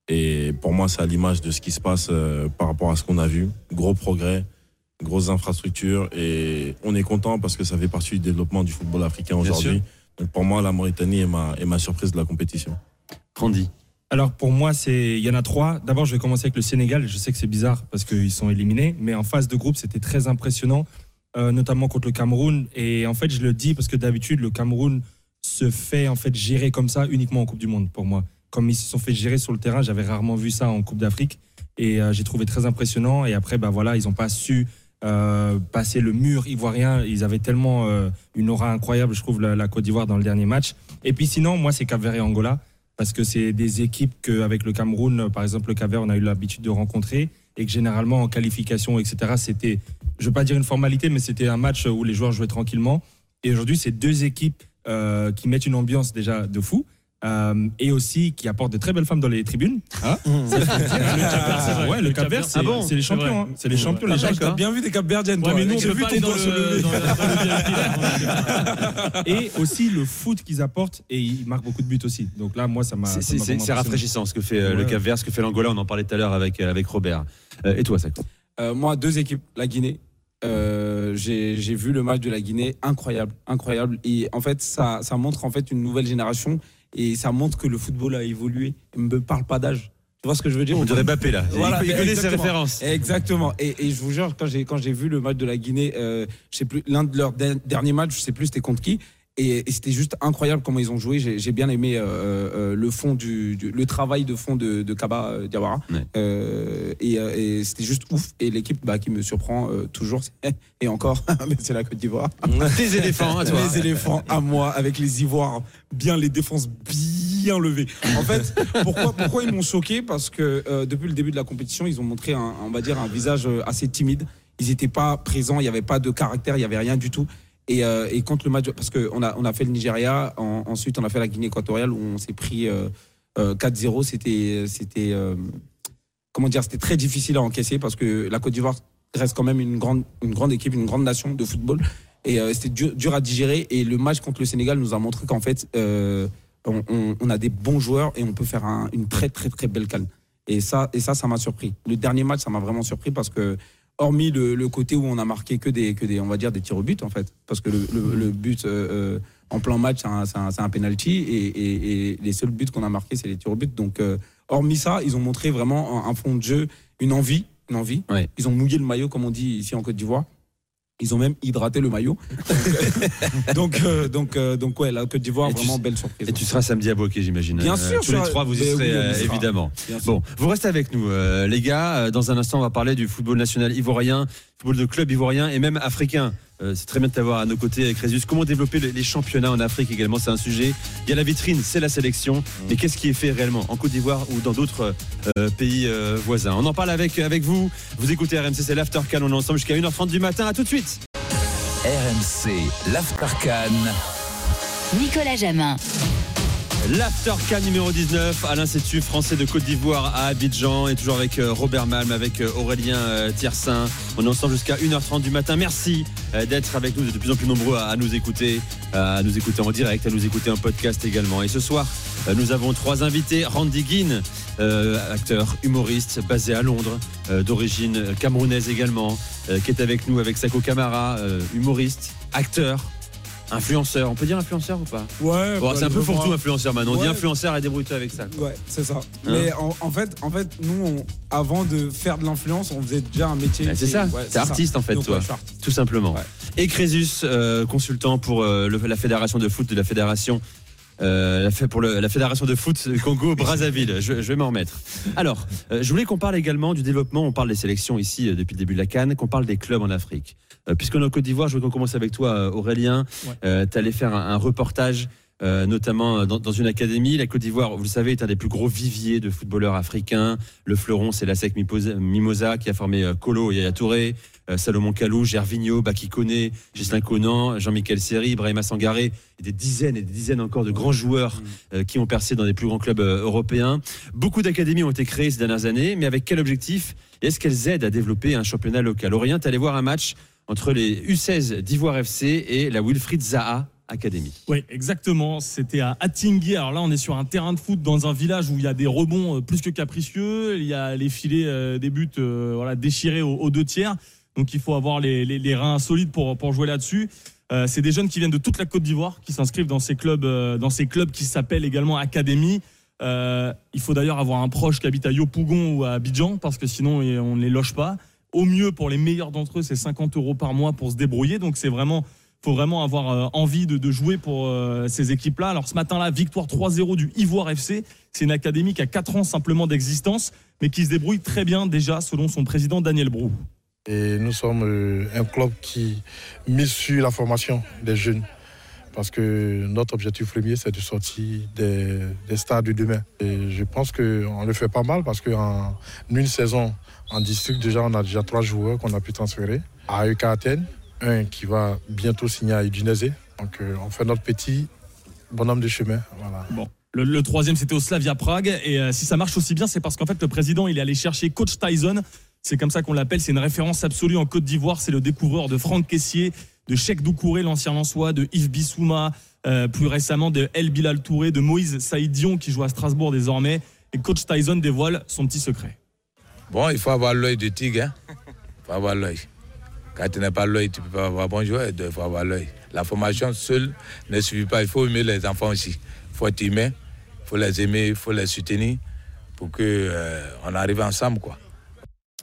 Et pour moi, c'est à l'image de ce qui se passe euh, par rapport à ce qu'on a vu. Gros progrès, grosses infrastructures. Et on est content parce que ça fait partie du développement du football africain aujourd'hui. Donc pour moi, la Mauritanie est ma, est ma surprise de la compétition. Randy. Alors pour moi, c'est il y en a trois. D'abord, je vais commencer avec le Sénégal. Je sais que c'est bizarre parce qu'ils sont éliminés, mais en phase de groupe, c'était très impressionnant, euh, notamment contre le Cameroun. Et en fait, je le dis parce que d'habitude, le Cameroun se fait en fait gérer comme ça uniquement en Coupe du Monde pour moi. Comme ils se sont fait gérer sur le terrain, j'avais rarement vu ça en Coupe d'Afrique et euh, j'ai trouvé très impressionnant. Et après, bah voilà, ils n'ont pas su euh, passer le mur ivoirien. Ils avaient tellement une aura incroyable, je trouve, la, la Côte d'Ivoire dans le dernier match. Et puis sinon, moi, c'est Cap-Vert et Angola parce que c'est des équipes qu'avec le Cameroun, par exemple le Cap-Vert, on a eu l'habitude de rencontrer et que généralement en qualification, etc., c'était, je ne veux pas dire une formalité, mais c'était un match où les joueurs jouaient tranquillement. Et aujourd'hui, c'est deux équipes euh, qui mettent une ambiance déjà de fou. Euh, et aussi qui apportent de très belles femmes dans les tribunes. Hein le dire. le Cap-Vert, c'est vrai. Ouais, le Cap-Vert, c'est bon c'est les champions. hein. C'est les champions, les Ah, gens. T'as bien vu des cap verdiennes, Ouais, toi. mais nous, on J'ai peut pas aller dans le, dans, le- dans. Et aussi le foot qu'ils apportent et ils marquent beaucoup de buts aussi. Donc là, moi, ça m'a. C'est- rafraîchissant ce que fait euh, le. Cap Vert, ce que fait l'Angola. On en parlait tout à l'heure avec, euh, avec Robert. Euh, et toi, Seko Euh, moi, deux équipes, la Guinée. Euh, j'ai j'ai vu le match de la Guinée, incroyable, incroyable. Et en fait, ça, ça montre en fait une nouvelle génération et ça montre que le football a évolué. Il me parle pas d'âge. Tu vois ce que je veux dire On dirait Mbappé là. Il- il connaît ses références. Exactement. Et, et je vous jure, quand j'ai quand j'ai vu le match de la Guinée, euh, je sais plus l'un de leurs der- derniers matchs, je sais plus c'était contre qui. Et, et c'était juste incroyable comment ils ont joué. J'ai j'ai bien aimé euh, euh, le fond du, du- le travail de fond de, de Kaba euh, Diawara. Ouais. Euh, et euh, et c'était juste ouf. Et l'équipe bah, qui me surprend euh, toujours, c'est- et encore, c'est la Côte d'Ivoire. Tes éléphants, à toi. Les éléphants à moi, avec les Ivoires, bien les défenses bien levées. En fait, pourquoi, pourquoi ils m'ont choqué? Parce que euh, depuis le début de la compétition, ils ont montré, un, on va dire, un visage assez timide. Ils n'étaient pas présents, il n'y avait pas de caractère, il n'y avait rien du tout. Et, euh, et contre le match, parce qu'on a, on a fait le Nigeria, en- ensuite on a fait la Guinée équatoriale où on s'est pris euh, euh, 4-0. C'était, c'était, euh, comment dire, c'était très difficile à encaisser parce que la Côte d'Ivoire reste quand même une grande, une grande équipe, une grande nation de football. Et euh, c'était dur, à digérer. Et le match contre le Sénégal nous a montré qu'en fait, euh, on, a des bons joueurs et on peut faire un- une très très très belle canne. Et ça, et ça, ça m'a surpris. Le dernier match, ça m'a vraiment surpris parce que, hormis le, le côté où on a marqué que des, que des, on va dire des tirs au but en fait, parce que le, le- le but euh, euh, en plein match, c'est un, c'est un, un penalty et, et- et les seuls buts qu'on a marqués, c'est les tirs au but. Donc, euh, hormis ça, ils ont montré vraiment un, un fond de jeu, une envie, une envie. Ils ont mouillé le maillot, comme on dit ici en Côte d'Ivoire. Ils ont même hydraté le maillot. Donc, euh, donc, euh, donc, ouais, la Côte d'Ivoire, tu vraiment belle surprise. Et tu seras samedi à Boquet, j'imagine. Bien Euh, sûr, Tous les trois, vous y serez, oui, évidemment. Bien sûr. Bon, vous restez avec nous, les gars. Dans un instant, on va parler du football national ivoirien, football de club ivoirien et même africain. Euh, c'est très bien de t'avoir à nos côtés avec Crésus. Comment développer les, les championnats en Afrique également, c'est un sujet. Il y a la vitrine, c'est la sélection. Mais qu'est-ce qui est fait réellement? En Côte d'Ivoire ou dans d'autres euh, pays euh, voisins? On en parle avec, avec vous. Vous écoutez RMC, c'est l'After Can. On est ensemble jusqu'à 1h30 du matin. À tout de suite. RMC, l'Aftercan. Nicolas Jamin. L'Aftercan numéro 19 à l'Institut français de Côte d'Ivoire à Abidjan et toujours avec euh, Robert Malm, avec euh, Aurélien euh, Tiersin. On est ensemble jusqu'à 1h30 du matin. Merci d'être avec nous, Vous êtes de plus en plus nombreux à, nous écouter, à nous écouter en direct, à nous écouter en podcast également. Et ce soir, nous avons trois invités. Randy Guin, acteur, humoriste, basé à Londres, d'origine camerounaise également, qui est avec nous avec Sako Kamara, euh, humoriste, acteur. Influenceur, on peut dire influenceur ou pas Ouais, Bon, bah, c'est un peu fourre-tout voir. influenceur maintenant. On dit influenceur et débrouille-toi avec ça. quoi. Ouais, c'est ça. Hein Mais en, en fait, en fait, nous, on- avant de faire de l'influence, on faisait déjà un métier. Bah, c'est ça, ouais, c'est artiste en fait, Donc, toi, ouais, je suis artiste. tout simplement. Et Crésus, euh, consultant pour euh, le- la fédération de foot de la fédération. euh, pour le- la fédération de foot Congo-Brazzaville, je, je vais m'en remettre. Alors, je voulais qu'on parle également du développement. On parle des sélections ici depuis le début de la Cannes, qu'on parle des clubs en Afrique. Euh, Puisqu'on est en Côte d'Ivoire, je veux qu'on commence avec toi, euh, Aurélien. tu allais faire un, un reportage. euh, notamment dans, dans une académie. La Côte d'Ivoire, vous le savez, est un des plus gros viviers de footballeurs africains. Le fleuron, c'est la SEC Mimosa, qui a formé euh, Kolo et Yaya Touré, euh, Salomon Kalou, Gervinho, Baki Koné, Gislain Conan, Jean-Michel Seri, Ibrahima Sangaré, et des dizaines et des dizaines encore de grands joueurs euh, qui ont percé dans des plus grands clubs euh, européens. Beaucoup d'académies ont été créées ces dernières années, mais avec quel objectif? Est-ce qu'elles aident à développer un championnat local? Aurélien, tu allé voir un match entre les U16 d'Ivoire FC et la Wilfried Zaha Academy. Oui, exactement. C'était à Attingé. Alors là, on est sur un terrain de foot dans un village où il y a des rebonds euh, plus que capricieux. Il y a les filets euh, des buts euh, voilà, déchirés aux, deux tiers. Donc il faut avoir les, reins solides pour, pour jouer là-dessus. C'est des jeunes qui viennent de toute la Côte d'Ivoire qui s'inscrivent dans ces clubs, dans ces clubs qui s'appellent également Académie. Il faut d'ailleurs avoir un proche qui habite à Yopougon ou à Abidjan parce que sinon on ne les loge pas. Au mieux, pour les meilleurs d'entre eux, c'est 50 euros par mois pour se débrouiller. Donc c'est vraiment faut vraiment avoir euh, envie de, jouer pour euh, ces équipes-là. Alors ce matin-là, victoire 3-0 du Ivoire FC. C'est une académie qui a 4 ans simplement d'existence, mais qui se débrouille très bien déjà selon son président Daniel Brou. Et nous sommes euh, un club qui mise sur la formation des jeunes. Parce que notre objectif premier, c'est de sortir des, des stars de demain. Et je pense qu'on le fait pas mal parce qu'en une saison, en district, déjà, on a déjà trois joueurs qu'on a pu transférer. À EK Athènes, un qui va bientôt signer à Udinese. Donc euh, on fait notre petit bonhomme de chemin. Voilà. Bon. Le, troisième, c'était au Slavia Prague. Et euh, si ça marche aussi bien, c'est parce qu'en fait, le président, il est allé chercher Coach Tyson. C'est comme ça qu'on l'appelle. C'est une référence absolue en Côte d'Ivoire. C'est le découvreur de Franck Caissier, de Cheikh Doucouré, l'ancien Lançois, de Yves Bissouma, euh, plus récemment de El Bilal Touré, de Moïse Saïdion, qui joue à Strasbourg désormais. Et Coach Tyson dévoile son petit secret. Bon, il faut avoir l'œil de tigre. Hein? Il faut avoir l'œil. Quand tu n'as pas l'œil, tu ne peux pas avoir bon joueur. Il faut avoir l'œil. La formation seule ne suffit pas. Il faut aimer les enfants aussi. Il faut être humain. Il faut les aimer. Il faut les soutenir pour qu'on euh, on arrive ensemble. Quoi.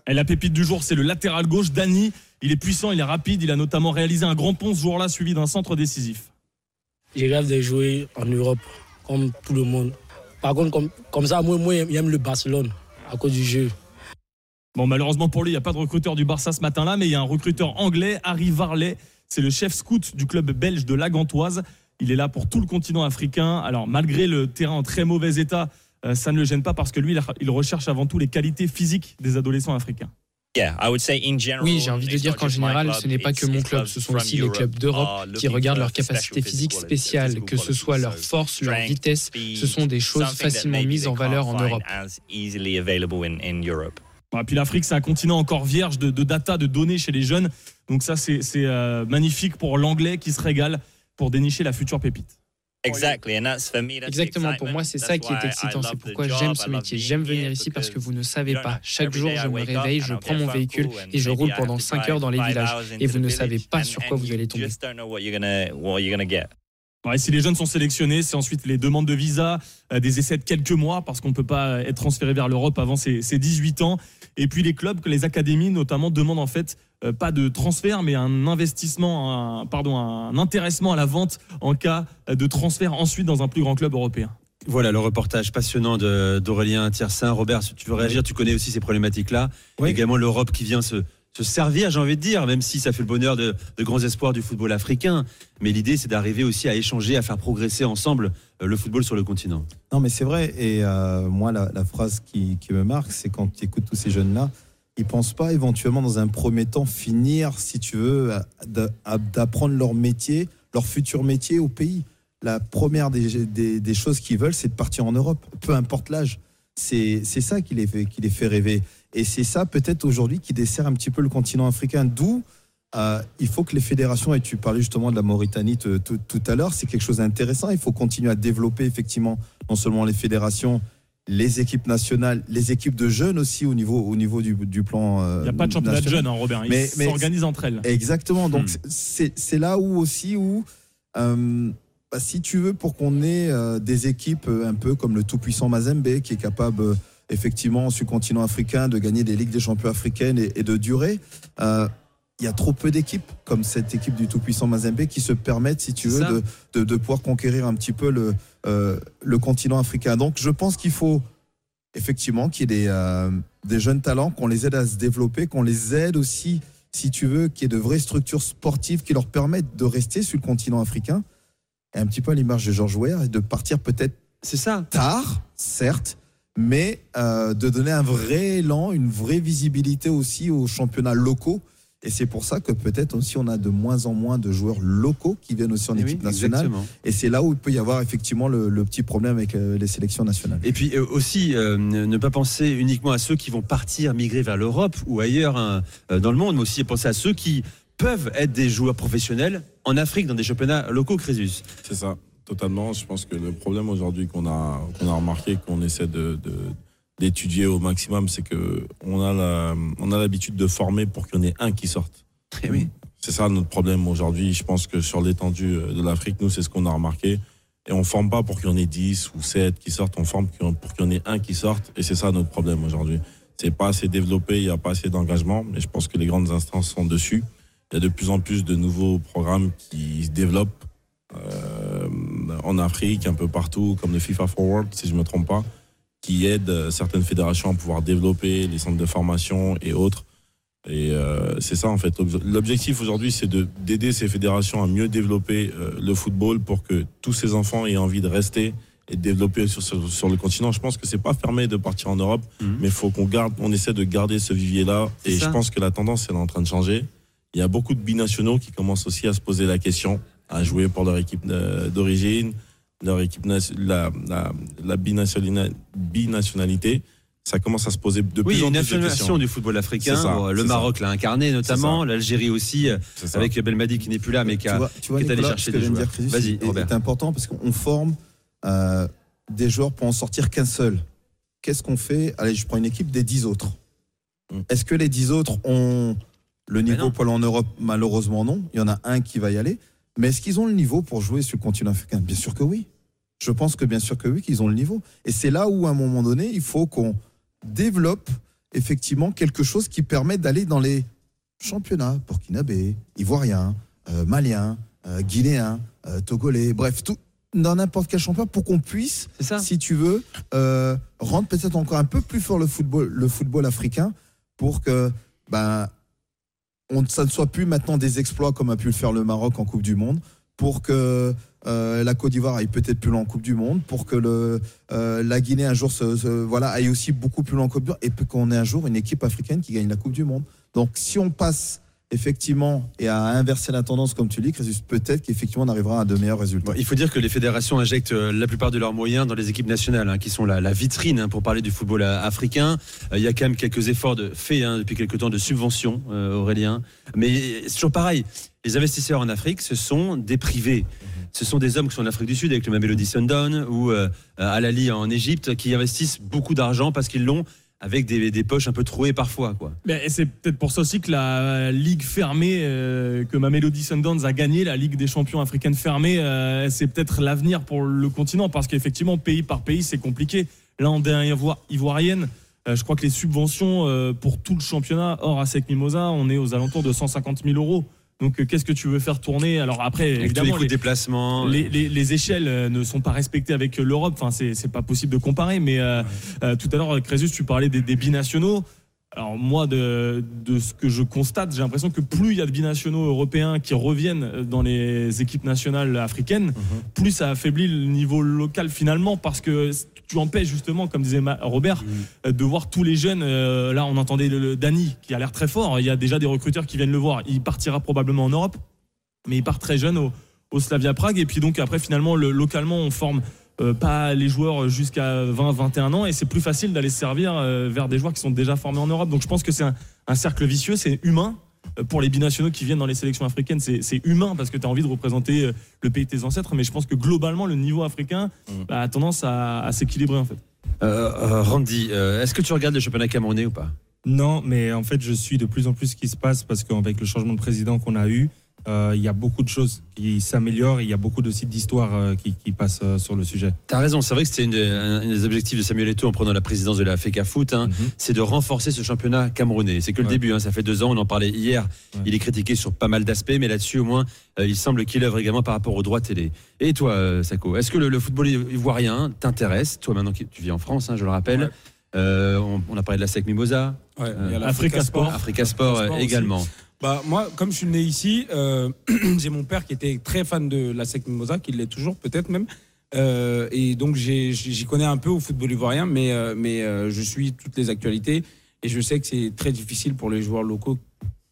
Et la pépite du jour, c'est le latéral gauche, Dani. Il est puissant, il est rapide. Il a notamment réalisé un grand pont ce jour-là, suivi d'un centre décisif. Je rêve de jouer en Europe, comme tout le monde. Par contre, comme, comme ça, moi, moi j'aime le Barcelone, à cause du jeu. Bon, malheureusement pour lui, il n'y a pas de recruteur du Barça ce matin-là, mais il y a un recruteur anglais, Harry Varley. C'est le chef scout du club belge de la Gantoise. Il est là pour tout le continent africain. Alors, malgré le terrain en très mauvais état, euh, ça ne le gêne pas parce que lui, il- il recherche avant tout les qualités physiques des adolescents africains. Oui, j'ai envie de dire qu'en général, ce n'est pas que mon club, ce sont aussi les clubs d'Europe qui regardent leurs capacités physiques spéciales, que ce soit leur force, leur vitesse, ce sont des choses facilement mises en valeur en Europe. Et puis l'Afrique, c'est un continent encore vierge de, de, data, de données chez les jeunes. Donc ça, c'est euh, magnifique pour l'anglais qui se régale pour dénicher la future pépite. Exactement, pour moi, c'est ça qui est excitant. C'est pourquoi j'aime ce métier. J'aime venir ici parce que vous ne savez pas. Chaque jour, je me réveille, je prends mon véhicule et je roule pendant 5 heures dans les villages. Et vous ne savez pas sur quoi vous allez tomber. Ouais, si les jeunes sont sélectionnés, c'est ensuite les demandes de visa, euh, des essais de quelques mois parce qu'on ne peut pas être transféré vers l'Europe avant ses, 18 ans. Et puis les clubs, que les académies notamment demandent en fait euh, pas de transfert, mais un investissement, un, pardon, un intéressement à la vente en cas de transfert ensuite dans un plus grand club européen. Voilà le reportage passionnant d'Aurélien Tiersin. Robert, tu veux réagir, tu connais aussi ces problématiques-là. Également l'Europe qui vient se, se servir, j'ai envie de dire, même si ça fait le bonheur de, grands espoirs du football africain. Mais l'idée, c'est d'arriver aussi à échanger, à faire progresser ensemble euh, le football sur le continent. Non, mais c'est vrai. Et euh, moi, la, phrase qui, me marque, c'est quand tu écoutes tous ces jeunes-là, ils pensent pas éventuellement dans un premier temps finir, si tu veux, d'apprendre leur métier, leur futur métier au pays. La première des, choses qu'ils veulent, c'est de partir en Europe, peu importe l'âge. C'est ça qui les, fait, qui les fait rêver. Et c'est ça peut-être aujourd'hui qui dessert un petit peu le continent africain. D'où euh, il faut que les fédérations, et tu parlais justement de la Mauritanie tout, à l'heure, c'est quelque chose d'intéressant. Il faut continuer à développer effectivement non seulement les fédérations, les équipes nationales, les équipes de jeunes aussi au niveau, au niveau du, plan. Euh, il n'y a pas de championnat de jeunes, hein, Robert. Ils s'organisent entre elles. Exactement. Donc hmm. c'est là où aussi où. Euh, bah, si tu veux, pour qu'on ait des équipes un peu comme le tout-puissant Mazembe qui est capable effectivement sur le continent africain de gagner des Ligues des champions africaines et, de durer. Euh, il y a trop peu d'équipes comme cette équipe du tout-puissant Mazembe qui se permettent, si tu veux, de, de, pouvoir conquérir un petit peu le, euh, le continent africain. Donc je pense qu'il faut effectivement qu'il y ait des, euh, des jeunes talents, qu'on les aide à se développer, qu'on les aide aussi, si tu veux, qu'il y ait de vraies structures sportives qui leur permettent de rester sur le continent africain. Et un petit peu à l'image de Georges Weah et de partir peut-être c'est ça tard, certes, mais euh, de donner un vrai élan, une vraie visibilité aussi aux championnats locaux. Et c'est pour ça que peut-être aussi on a de moins en moins de joueurs locaux qui viennent aussi en eh équipe nationale. Et c'est là où il peut y avoir effectivement le, petit problème avec euh, les sélections nationales. Et puis euh, aussi ne pas penser uniquement à ceux qui vont partir migrer vers l'Europe ou ailleurs hein, dans le monde, mais aussi penser à ceux qui peuvent être des joueurs professionnels en Afrique dans des championnats locaux, Crésus. C'est ça totalement. Je pense que le problème aujourd'hui qu'on a, qu'on a remarqué, qu'on essaie de, d'étudier au maximum, c'est que on a la, on a l'habitude de former pour qu'il y en ait un qui sorte. Très eh oui. C'est ça notre problème aujourd'hui. Je pense que sur l'étendue de l'Afrique, nous, c'est ce qu'on a remarqué. Et on forme pas pour qu'il y en ait 10 ou 7 qui sortent, on forme pour qu'il y en ait un qui sorte. Et c'est ça notre problème aujourd'hui. C'est pas assez développé, il n'y a pas assez d'engagement. Mais je pense que les grandes instances sont dessus. Il y a de plus en plus de nouveaux programmes qui se développent. Euh, en Afrique, un peu partout, comme le FIFA Forward, si je ne me trompe pas, qui aide euh, certaines fédérations à pouvoir développer les centres de formation et autres. Et euh, c'est ça en fait. L'objectif aujourd'hui, c'est d'aider ces fédérations à mieux développer le football pour que tous ces enfants aient envie de rester et de développer sur, sur, le continent. Je pense que c'est pas fermé de partir en Europe, mhm. mais il faut qu'on garde, on essaie de garder ce vivier-là. Et je pense que la tendance elle est en train de changer. Il y a beaucoup de binationaux qui commencent aussi à se poser la question à jouer pour leur équipe d'origine, leur équipe la, la, binationalité. Ça commence à se poser de plus en plus de questions. du football africain. le Maroc l'a incarné notamment, l'Algérie aussi, avec Belmadi qui n'est plus là, mais qui, a, tu est allé chercher des joueurs. Vas-y, C'est important parce qu'on forme euh, des joueurs pour en sortir qu'un seul. Qu'est-ce qu'on fait? Allez, je prends une équipe des dix autres. Mm. Est-ce que les dix autres ont le niveau pour en Europe? Malheureusement non. Il y en a un qui va y aller. Mais est-ce qu'ils ont le niveau pour jouer sur le continent africain? Bien sûr que oui. Je pense que bien sûr que oui, qu'ils ont le niveau. Et c'est là où, à un moment donné, il faut qu'on développe effectivement quelque chose qui permet d'aller dans les championnats burkinabé, ivoirien, euh, malien, euh, guinéen, euh, togolais, bref, tout, dans n'importe quel championnat pour qu'on puisse, si tu veux, rendre peut-être encore un peu plus fort le football, le football africain pour que ben, on, ça ne soit plus maintenant des exploits comme a pu le faire le Maroc en Coupe du Monde, pour que euh, la Côte d'Ivoire aille peut-être plus loin en Coupe du Monde, pour que le, euh, la Guinée un jour voilà, aille aussi beaucoup plus loin en Coupe du Monde, et qu'on ait un jour une équipe africaine qui gagne la Coupe du Monde. Donc si on passe effectivement, et à inverser la tendance, comme tu dis, peut-être qu'effectivement, on arrivera à de meilleurs résultats. il faut dire que les fédérations injectent euh, la plupart de leurs moyens dans les équipes nationales, hein, qui sont la, la vitrine hein, pour parler du football euh, africain. Euh, il y a quand même quelques efforts de, faits hein, depuis quelques temps de subvention, Aurélien. Mais c'est toujours pareil. Les investisseurs en Afrique, ce sont des privés. Ce sont des hommes qui sont en Afrique du Sud avec le Mamelody Sundown ou Al-Ali en Égypte qui investissent beaucoup d'argent parce qu'ils l'ont avec des, poches un peu trouées parfois. Quoi. Mais c'est peut-être pour ça aussi que la ligue fermée euh, que Mamelody Sundowns a gagné, la ligue des champions africaine fermée, euh, c'est peut-être l'avenir pour le continent parce qu'effectivement pays par pays c'est compliqué. Là en dernière ivoirienne, euh, je crois que les subventions pour tout le championnat hors ASEC Mimosa, on est aux alentours de 150 000 euros. Donc euh, qu'est-ce que tu veux faire tourner? Alors après, évidemment, les, déplacements, les, échelles euh, ne sont pas respectées avec l'Europe. Enfin, c'est pas possible de comparer. Mais euh, tout à l'heure, Crésus, tu parlais des, des binationaux. Alors moi, de, ce que je constate, j'ai l'impression que plus il y a de binationaux européens qui reviennent dans les équipes nationales africaines, mhm. plus ça affaiblit le niveau local finalement, parce que tu empêches justement, comme disait Robert, mhm. de voir tous les jeunes. Euh, là, on entendait le, Dani qui a l'air très fort. Il y a déjà des recruteurs qui viennent le voir. Il partira probablement en Europe, mais il part très jeune au, au Slavia Prague. Et puis donc après, finalement, localement, on forme euh, pas les joueurs jusqu'à 20-21 ans et c'est plus facile d'aller se servir euh, vers des joueurs qui sont déjà formés en Europe. Donc je pense que c'est un, cercle vicieux, c'est humain. Euh, pour les binationaux qui viennent dans les sélections africaines, c'est humain parce que tu as envie de représenter le pays de tes ancêtres, mais je pense que globalement, le niveau africain mmh. bah, a tendance à, s'équilibrer en fait. Randy, est-ce que tu regardes le championnat camerounais ou pas? Non, mais en fait, je suis de plus en plus ce qui se passe parce qu'avec le changement de président qu'on a eu, euh, il y a beaucoup de choses qui s'améliorent. Il y a beaucoup de sites d'histoire euh, qui, passent euh, sur le sujet. Tu as raison. C'est vrai que c'était un des objectifs de Samuel Eto'o en prenant la présidence de la FECA Foot. Hein. Mhm. C'est de renforcer ce championnat camerounais. C'est que le début. Hein. Ça fait deux ans. On en parlait hier. Il est critiqué sur pas mal d'aspects, mais là-dessus, au moins, il semble qu'il œuvre également par rapport aux droits télé. Et toi, Sako, est-ce que le, football ivoirien t'intéresse? Toi, maintenant que tu vis en France, hein, je le rappelle. On, a parlé de la SEC Mimosa. Africa Sport. Africa Sport, également. Bah, moi, comme je suis né ici, euh, j'ai mon père qui était très fan de la SEC Mimosa, qui l'est toujours peut-être même. Euh, et donc j'y connais un peu au football ivoirien, mais, euh, mais je suis toutes les actualités. Et je sais que c'est très difficile pour les joueurs locaux,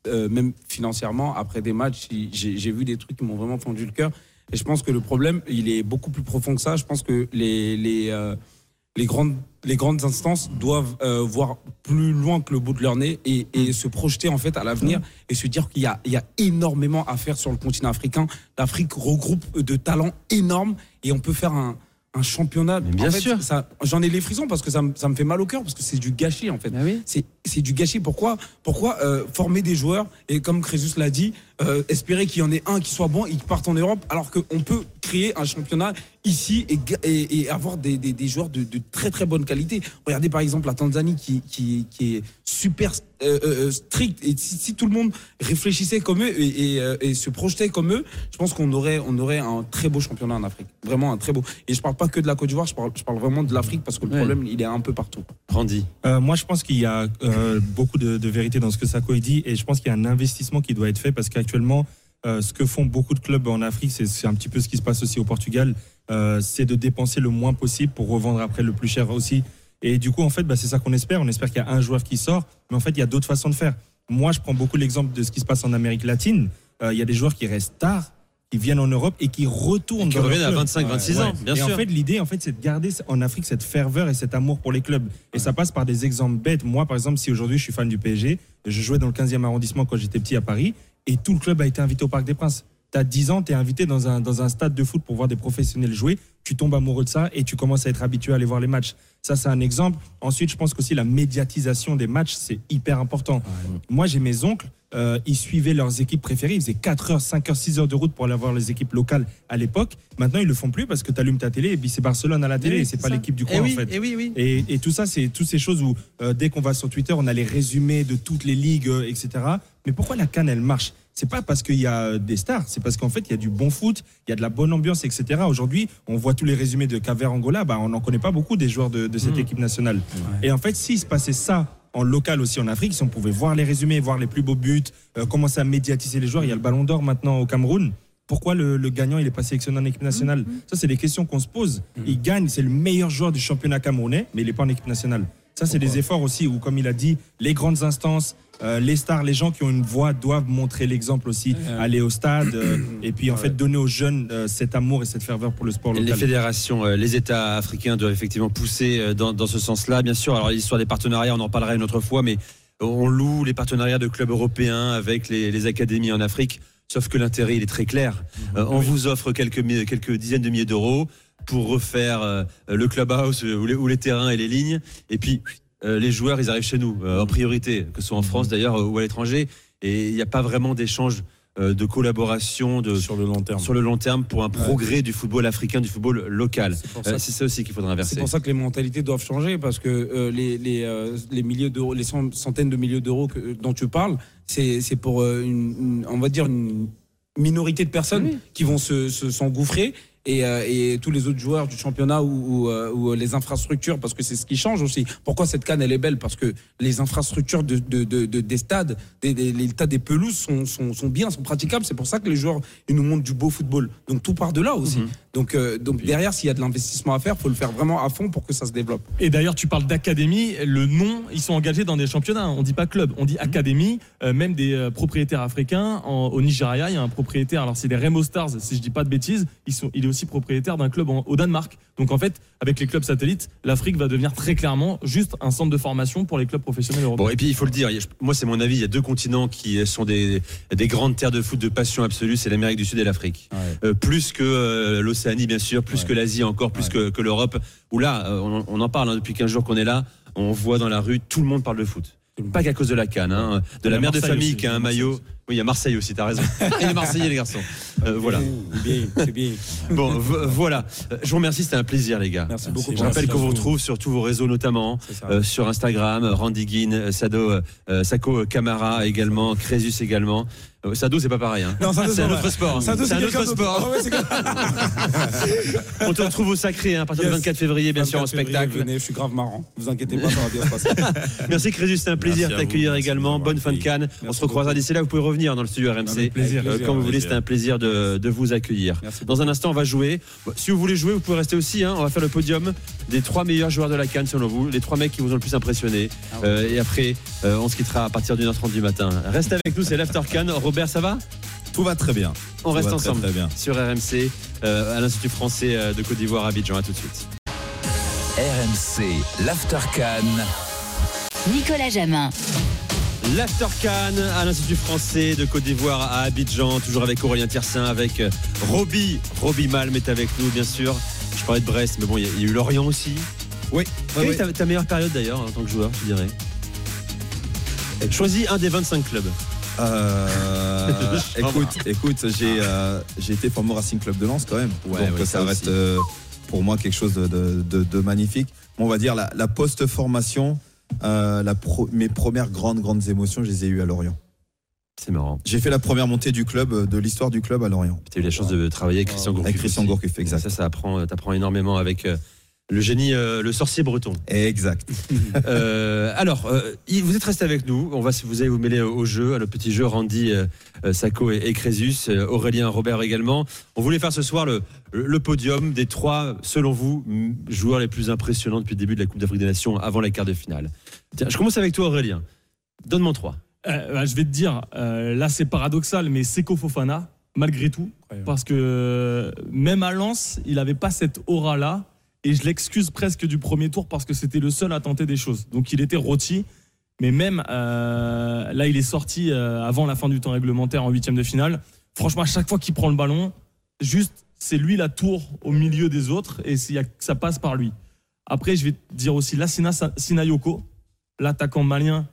même financièrement. Après des matchs, j'ai vu des trucs qui m'ont vraiment fendu le cœur. Et je pense que le problème, il est beaucoup plus profond que ça. Je pense que les, les, les grandes les grandes instances doivent euh, voir plus loin que le bout de leur nez et, et se projeter en fait à l'avenir et se dire qu'il y a, il y a énormément à faire sur le continent africain. L'Afrique regroupe de talents énormes et on peut faire un, un championnat. bien sûr. J'en ai les frissons parce que ça, me, ça me fait mal au cœur parce que c'est du gâchis en fait. Ah oui. C'est du gâchis. Pourquoi, pourquoi euh, former des joueurs et comme Crésus l'a dit, euh, espérer qu'il y en ait un qui soit bon et qui parte en Europe alors qu'on peut créer un championnat ici et, et, avoir des, des, joueurs de, de, très très bonne qualité. Regardez par exemple la Tanzanie qui, qui, qui est super euh, euh, strict et si, tout le monde réfléchissait comme eux et, et se projetait comme eux, je pense qu'on aurait, on aurait un très beau championnat en Afrique. Vraiment un très beau. Et je parle pas que de la Côte d'Ivoire, je parle, je parle vraiment de l'Afrique parce que le problème il est un peu partout. Randy. moi je pense qu'il y a beaucoup de, vérité dans ce que Sako dit et je pense qu'il y a un investissement qui doit être fait parce qu'actuellement euh, ce que font beaucoup de clubs en Afrique, c'est un petit peu ce qui se passe aussi au Portugal, euh, c'est de dépenser le moins possible pour revendre après le plus cher aussi. Et du coup, en fait, bah, c'est ça qu'on espère. On espère qu'il y a un joueur qui sort, mais en fait, il y a d'autres façons de faire. Moi, je prends beaucoup l'exemple de ce qui se passe en Amérique latine. Euh, il y a des joueurs qui restent tard, qui viennent en Europe et qui retournent qui reviennent à 25, 26 ans, bien et sûr. en fait, l'idée, en fait, c'est de garder en Afrique cette ferveur et cet amour pour les clubs. Et ça passe par des exemples bêtes. Moi, par exemple, si aujourd'hui je suis fan du PSG, je jouais dans le 15e arrondissement quand j'étais petit à Paris, et tout le club a été invité au Parc des Princes tu as 10 ans, tu es invité dans un, dans un stade de foot pour voir des professionnels jouer, tu tombes amoureux de ça et tu commences à être habitué à aller voir les matchs. Ça, c'est un exemple. Ensuite, je pense qu'aussi la médiatisation des matchs, c'est hyper important. Moi, j'ai mes oncles, euh, ils suivaient leurs équipes préférées. Ils faisaient 4 heures, 5 heures, 6 heures de route pour aller voir les équipes locales à l'époque. Maintenant, ils le font plus parce que tu allumes ta télé et puis c'est Barcelone à la télé et c'est pas l'équipe du eh coin en fait. Eh et, et, tout ça, c'est toutes ces choses où euh, dès qu'on va sur Twitter, on a les résumés de toutes les ligues, euh, etc. Mais pourquoi la canne, elle marche? C'est pas parce qu'il y a des stars, c'est parce qu'en fait, il y a du bon foot, il y a de la bonne ambiance, etc. Aujourd'hui, on voit tous les résumés de Caver Angola, bah, on n'en connaît pas beaucoup des joueurs de, cette mmh. équipe nationale. Et en fait, s'il se passait ça en local aussi en Afrique, si on pouvait voir les résumés, voir les plus beaux buts, euh, commencer à médiatiser les joueurs, il y a le ballon d'or maintenant au Cameroun. Pourquoi le, gagnant il est pas sélectionné en équipe nationale? Mmh. Ça, c'est des questions qu'on se pose. Il gagne, c'est le meilleur joueur du championnat camerounais, mais il n'est pas en équipe nationale. Ça, c'est des efforts aussi où, comme il a dit, les grandes instances, euh, les stars, les gens qui ont une voix doivent montrer l'exemple aussi, aller au stade euh, et puis en fait donner aux jeunes euh, cet amour et cette ferveur pour le sport local. Les fédérations, euh, les États africains doivent effectivement pousser euh, dans, dans ce sens-là, bien sûr. Alors l'histoire des partenariats, on en parlera une autre fois, mais on loue les partenariats de clubs européens avec les, les académies en Afrique. Sauf que l'intérêt, il est très clair. Euh, on vous offre quelques, dizaines de milliers d'euros pour refaire euh, le clubhouse ou les, ou les terrains et les lignes. Et puis, euh, les joueurs, ils arrivent chez nous, euh, en priorité, que ce soit en France d'ailleurs euh, ou à l'étranger. Et il n'y a pas vraiment d'échange euh, de collaboration de, sur le long terme sur le long terme pour un progrès du football africain, du football local. ça C'est ça aussi qu'il faudra inverser. C'est pour ça que les mentalités doivent changer parce que les, les, les milliers d'euros, les cent- centaines de milliers d'euros dont tu parles, c'est pour une, une- on va dire une minorité de personnes qui vont se se- s'engouffrer. Et, euh, et tous les autres joueurs du championnat ou, euh, ou les infrastructures, parce que c'est ce qui change aussi. Pourquoi cette canne elle est belle? Parce que les infrastructures de, de- de- de- des stades, des, des- les des pelouses sont, sont, sont bien, sont praticables. C'est pour ça que les joueurs ils nous montrent du beau football. Donc tout part de là aussi. Donc, euh, donc derrière, s'il y a de l'investissement à faire, faut le faire vraiment à fond pour que ça se développe. Et d'ailleurs, tu parles d'académie. Le nom, ils sont engagés dans des championnats. On dit pas club, on dit académie. Euh, même des euh, propriétaires africains. En- au Nigeria, il y a un propriétaire. Alors, c'est les Rainbow Stars, si je dis pas de bêtises. Ils sont, il est aussi propriétaire d'un club en- au Danemark. Donc, en fait, avec les clubs satellites, l'Afrique va devenir très clairement juste un centre de formation pour les clubs professionnels européens. Bon, et puis il faut le dire, il moi c'est mon avis, il y a deux continents qui sont des, des grandes terres de foot de passion absolue, c'est l'Amérique du Sud et l'Afrique. Euh, plus que euh, l'Océanie bien sûr, plus que l'Asie encore, plus que, que l'Europe, où là, euh, on, on en parle hein, depuis 15 jours qu'on est là, on voit dans la rue, tout le monde parle de foot. Pas qu'à cause de la canne, hein, de la mère de famille aussi, qui a un maillot. Oui, il y a Marseille aussi, t'as raison. Et les Marseillais, les garçons. Euh, voilà. Bien, c'est bien. Bon, vo- voilà. Je vous remercie, c'était un plaisir, les gars. Merci beaucoup. Je rappelle qu'on vous retrouve sur tous vos réseaux, notamment euh, sur Instagram, Randy Guin, Sado, euh, Sako Camara également, Crésus également. Euh, Sado, c'est pas pareil. Hein. Non, Sado, c'est un autre sport. Sado, C'est un autre sport. Ah ouais, On te retrouve au Sacré hein, à partir du 24 février, bien sûr, en 24 février, spectacle. Venez, je suis grave marrant. Vous inquiétez pas, ça va bien se passer. Merci Crésus, c'était un plaisir de t'accueillir également. Bonne fin de Cannes. On se recroisera d'ici là. Vous pouvez revenir dans le studio RMC plaisir. euh, quand vous voulez. C'était un plaisir de, de vous accueillir. Merci Dans un instant, on va jouer. Si vous voulez jouer, vous pouvez rester aussi. hein. On va faire le podium des trois meilleurs joueurs de la Cannes selon vous, les trois mecs qui vous ont le plus impressionné. Euh, et après, euh, on se quittera à partir d'une heure 30 du matin. Restez avec nous, c'est l'After Cannes. Robert, ça va? Tout va très bien. On Tout reste très, ensemble très bien. sur RMC euh, à l'Institut français euh, de Côte d'Ivoire à Abidjan. À tout de suite. RMC, l'Aftercan. Nicolas Jamin. L'After Cannes à l'Institut français de Côte d'Ivoire à Abidjan, toujours avec Aurélien Tiersin, avec euh, Roby. Roby Malm est avec nous, bien sûr. Je parlais de Brest, mais bon, il y, a- il y a eu Lorient aussi. Oui. Quelle oui, est ta, ta meilleure période d'ailleurs en tant que joueur, je dirais Choisis un des 25 clubs. Euh, écoute, écoute, j'ai euh, j'ai été formé au Racing Club de Lens quand même. Ouais, Donc ouais, ça, ça reste euh, pour moi quelque chose de, de- de- de magnifique. On va dire la, la post-formation, euh, la pro- mes premières grandes grandes émotions, je les ai eues à Lorient. C'est marrant. J'ai fait la première montée du club, de l'histoire du club à Lorient. Tu as eu la chance de travailler avec Christian Gourcuff. Avec Christian. Gourcuff, exact. Ça, ça apprend, énormément avec le génie, euh, le sorcier breton. Exact. Euh, alors, euh, vous êtes resté avec nous. On va, vous allez vous mêler au jeu, à le petit jeu Randy, Sako et, et Crésus, Aurélien, Robert également. On voulait faire ce soir le, le podium des trois, selon vous, joueurs les plus impressionnants depuis le début de la Coupe d'Afrique des Nations avant la quart de finale. Tiens, je commence avec toi, Aurélien. Donne-moi trois. Euh, bah, je vais te dire, euh, là c'est paradoxal, mais Seko Fofana, malgré tout, parce que euh, même à Lens, il n'avait pas cette aura-là, et je l'excuse presque du premier tour parce que c'était le seul à tenter des choses. Donc il était rôti, mais même euh, là il est sorti euh, avant la fin du temps réglementaire en huitième de finale. Franchement, à chaque fois qu'il prend le ballon, juste c'est lui la tour au milieu des autres, et ça passe par lui. Après, je vais dire aussi Lassina Sinayoko, l'attaquant malien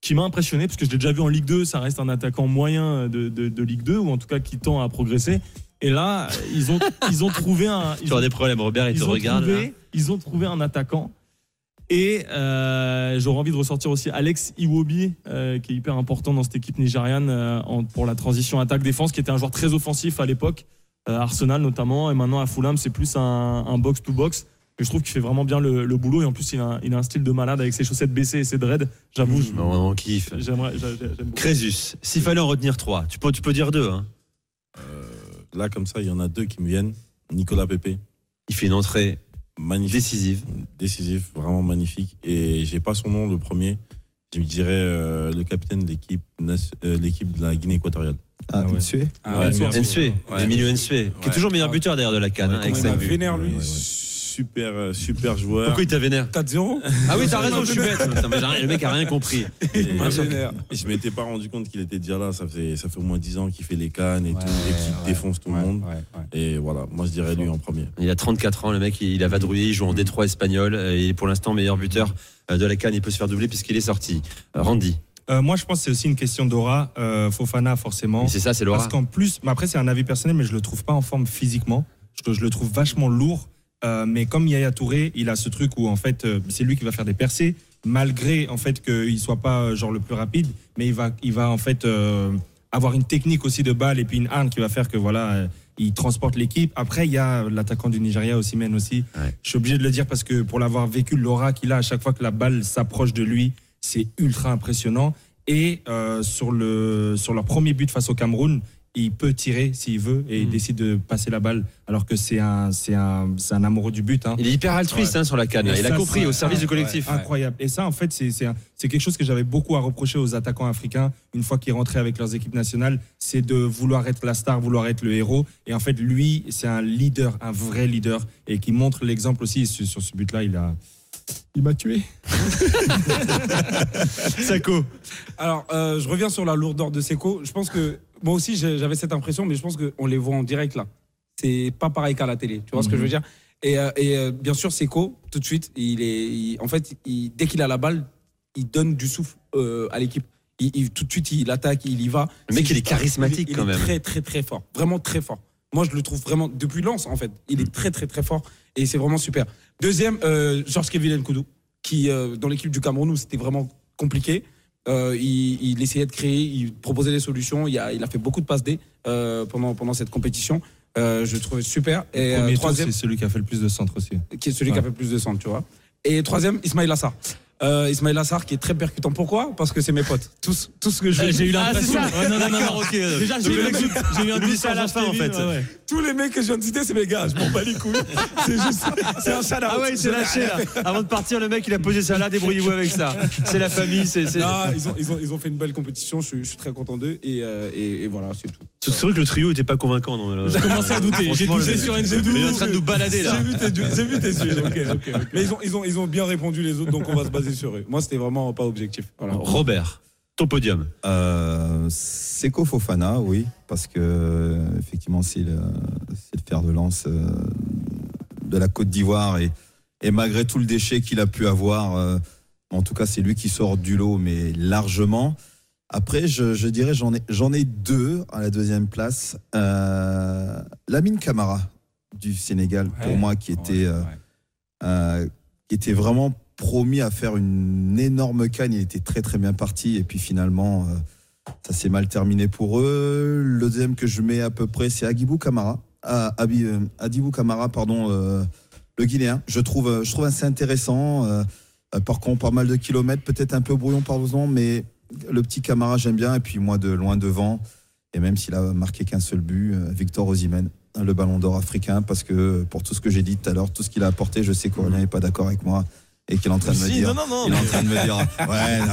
qui m'a impressionné parce que je l'ai déjà vu en Ligue 2, ça reste un attaquant moyen de, de- de Ligue 2 ou en tout cas qui tend à progresser. Et là, ils ont, ils ont trouvé un. ils Tu ont- des problèmes, Robert, il te ils ont regarde. trouvé- là. ils ont trouvé un attaquant. Et euh, j'aurais envie de ressortir aussi Alex Iwobi, euh, qui est hyper important dans cette équipe nigériane euh, en- pour la transition attaque-défense, qui était un joueur très offensif à l'époque, euh, Arsenal notamment, et maintenant à Fulham, c'est plus un, box-to-box. Mais je trouve qu'il fait vraiment bien le, le boulot, et en plus, il a, un- il a un style de malade avec ses chaussettes baissées et ses dreads. J'avoue, je- On, on kiffe. j'aimerais. Crésus, s'il fallait en retenir trois, tu peux, tu peux dire deux. Hein. Là, comme ça, il y en a deux qui me viennent. Nicolas Pépé. Il fait une entrée magnifique. décisive. Décisif, vraiment magnifique. Et j'ai pas son nom, le premier. Je dirais euh, le capitaine de l'équipe euh, l'équipe de la Guinée équatoriale. Ah, ouais. Nsue Ah, ouais, Nsue. Ouais. Emilio Nsue, qui est toujours meilleur buteur d'ailleurs de la Cannes. hein, avec il vénère, lui Ouais, ouais. Super, euh, super joueur. Pourquoi il t'a vénère 4-0 Ah oui, t'as raison, je suis bête. Le mec a rien compris. Je m'étais pas rendu compte qu'il était déjà là. Ça fait, ça fait au moins 10 ans qu'il fait les cannes et tout, et qu'il défonce tout le monde. Et voilà, moi je dirais lui en premier. Il a 34 ans, le mec, il a vadrouillé, il joue en Détroit espagnol euh, et pour l'instant meilleur buteur euh, de la Cannes. Il peut se faire doubler puisqu'il est sorti. Euh, Randy. Euh, moi, je pense que c'est aussi une question d'aura. Euh, Fofana, forcément. C'est ça, c'est l'aura. Parce qu'en plus, mais après, c'est un avis personnel, mais je le trouve pas en forme physiquement. Je, je le trouve vachement lourd. Euh, mais comme Yaya Touré, il a ce truc où en fait, euh, c'est lui qui va faire des percées, malgré en fait qu'il soit pas euh, genre le plus rapide, mais il va, il va en fait euh, avoir une technique aussi de balle et puis une arme qui va faire que voilà, il transporte l'équipe. Après, il y a l'attaquant du Nigeria aussi, Men aussi. Je suis obligé de le dire parce que pour l'avoir vécu, l'aura qu'il a à chaque fois que la balle s'approche de lui, c'est ultra impressionnant. Et euh, sur, le, sur leur premier but face au Cameroun, il peut tirer s'il veut et il décide de passer la balle alors que c'est un, c'est un, c'est un amoureux du but. hein. Il est hyper altruiste, hein, sur la canne. Et Il a ça, compris, c'est au service du collectif. Incroyable. Et ça, en fait, c'est, c'est, un- c'est quelque chose que j'avais beaucoup à reprocher aux attaquants africains une fois qu'ils rentraient avec leurs équipes nationales, c'est de vouloir être la star, vouloir être le héros. Et en fait, lui, c'est un leader, un vrai leader et qui montre l'exemple aussi. Sur, sur ce but-là, il a, il m'a tué. Seko. Alors, euh, je reviens sur la lourdeur de Seko. Je pense que moi aussi j'avais cette impression, mais je pense qu'on les voit en direct là. C'est pas pareil qu'à la télé. Tu vois ce que je veux dire? Et, euh, et, euh, bien sûr, Seko, tout de suite, il est, il- en fait, il- dès qu'il a la balle, il donne du souffle euh, à l'équipe. Il, il- tout de suite, il attaque, il y va. Le mec, il est charismatique, il est quand même. Très, très, très fort. Vraiment très fort. Moi, je le trouve vraiment depuis Lens, en fait. Il est très, très, très fort et c'est vraiment super. Deuxième, euh, Georges Kevin Nkoudou, qui euh, dans l'équipe du Cameroun c'était vraiment compliqué. Euh, il, il essayait de créer, il proposait des solutions. Il a, il a fait beaucoup de passes D euh, pendant, pendant cette compétition. Euh, je le trouvais super. Et Le euh, troisième, c'est celui qui a fait le plus de centres aussi. qui est celui qui a fait plus de centres, tu vois. Et troisième, Ismail Assar. Euh, Ismail Assar qui est très percutant. Pourquoi? Parce que c'est mes potes. Tous, tout ce que je. Ah, j'ai eu Ah, l'impression. c'est ça. Ouais, non, non, non, ok. Déjà, Donc, j'ai eu un doute. Il à la fin, en fait. Tous les mecs que je viens de citer, c'est mes gars. Je m'en bats les couilles. C'est juste. C'est un shout Ah ouais, il s'est lâché là. Avant de partir, le mec, il a posé ça là, débrouillez-vous avec ça. C'est la famille, c'est. c'est- Non, ils ont, ils, ont, ils ont fait une belle compétition. Je suis, je suis très content d'eux. Et, euh, et, et voilà, c'est tout. C'est vrai que le trio était pas convaincant. non, là. J'ai commencé à douter. J'ai douté sur Il Nzedou. est en train de nous balader là. J'ai vu tes, j'ai vu tes yeux. Mais ils ont, ils, ont, ils ont bien répondu les autres, donc on va se baser sur eux. Moi, c'était vraiment pas objectif. Voilà. Robert, ton podium. Euh, Seko Fofana, oui, parce que effectivement c'est le, c'est le fer de lance euh, de la Côte d'Ivoire et, et malgré tout le déchet qu'il a pu avoir, euh, en tout cas c'est lui qui sort du lot, mais largement. Après, je, je dirais j'en ai j'en ai deux à la deuxième place. Euh, Lamine Camara du Sénégal pour moi qui était euh, euh, qui était vraiment promis à faire une énorme canne. Il était très très bien parti et puis finalement euh, ça s'est mal terminé pour eux. Le deuxième que je mets à peu près c'est Agibou Kamara, Ah, Abi- euh, Adibou Kamara pardon, euh, le Guinéen. Je trouve je trouve assez intéressant. Par contre pas mal de kilomètres, peut-être un peu brouillon par besoin, mais le petit Camara j'aime bien et puis moi de loin devant et même s'il a marqué qu'un seul but, Victor Osimhen le ballon d'or africain parce que pour tout ce que j'ai dit tout à l'heure, tout ce qu'il a apporté, je sais qu'Aurélien n'est pas d'accord avec moi et qu'il est en train de me Si, dire. non, non, non, il est en mais- train de me dire. Ouais, non,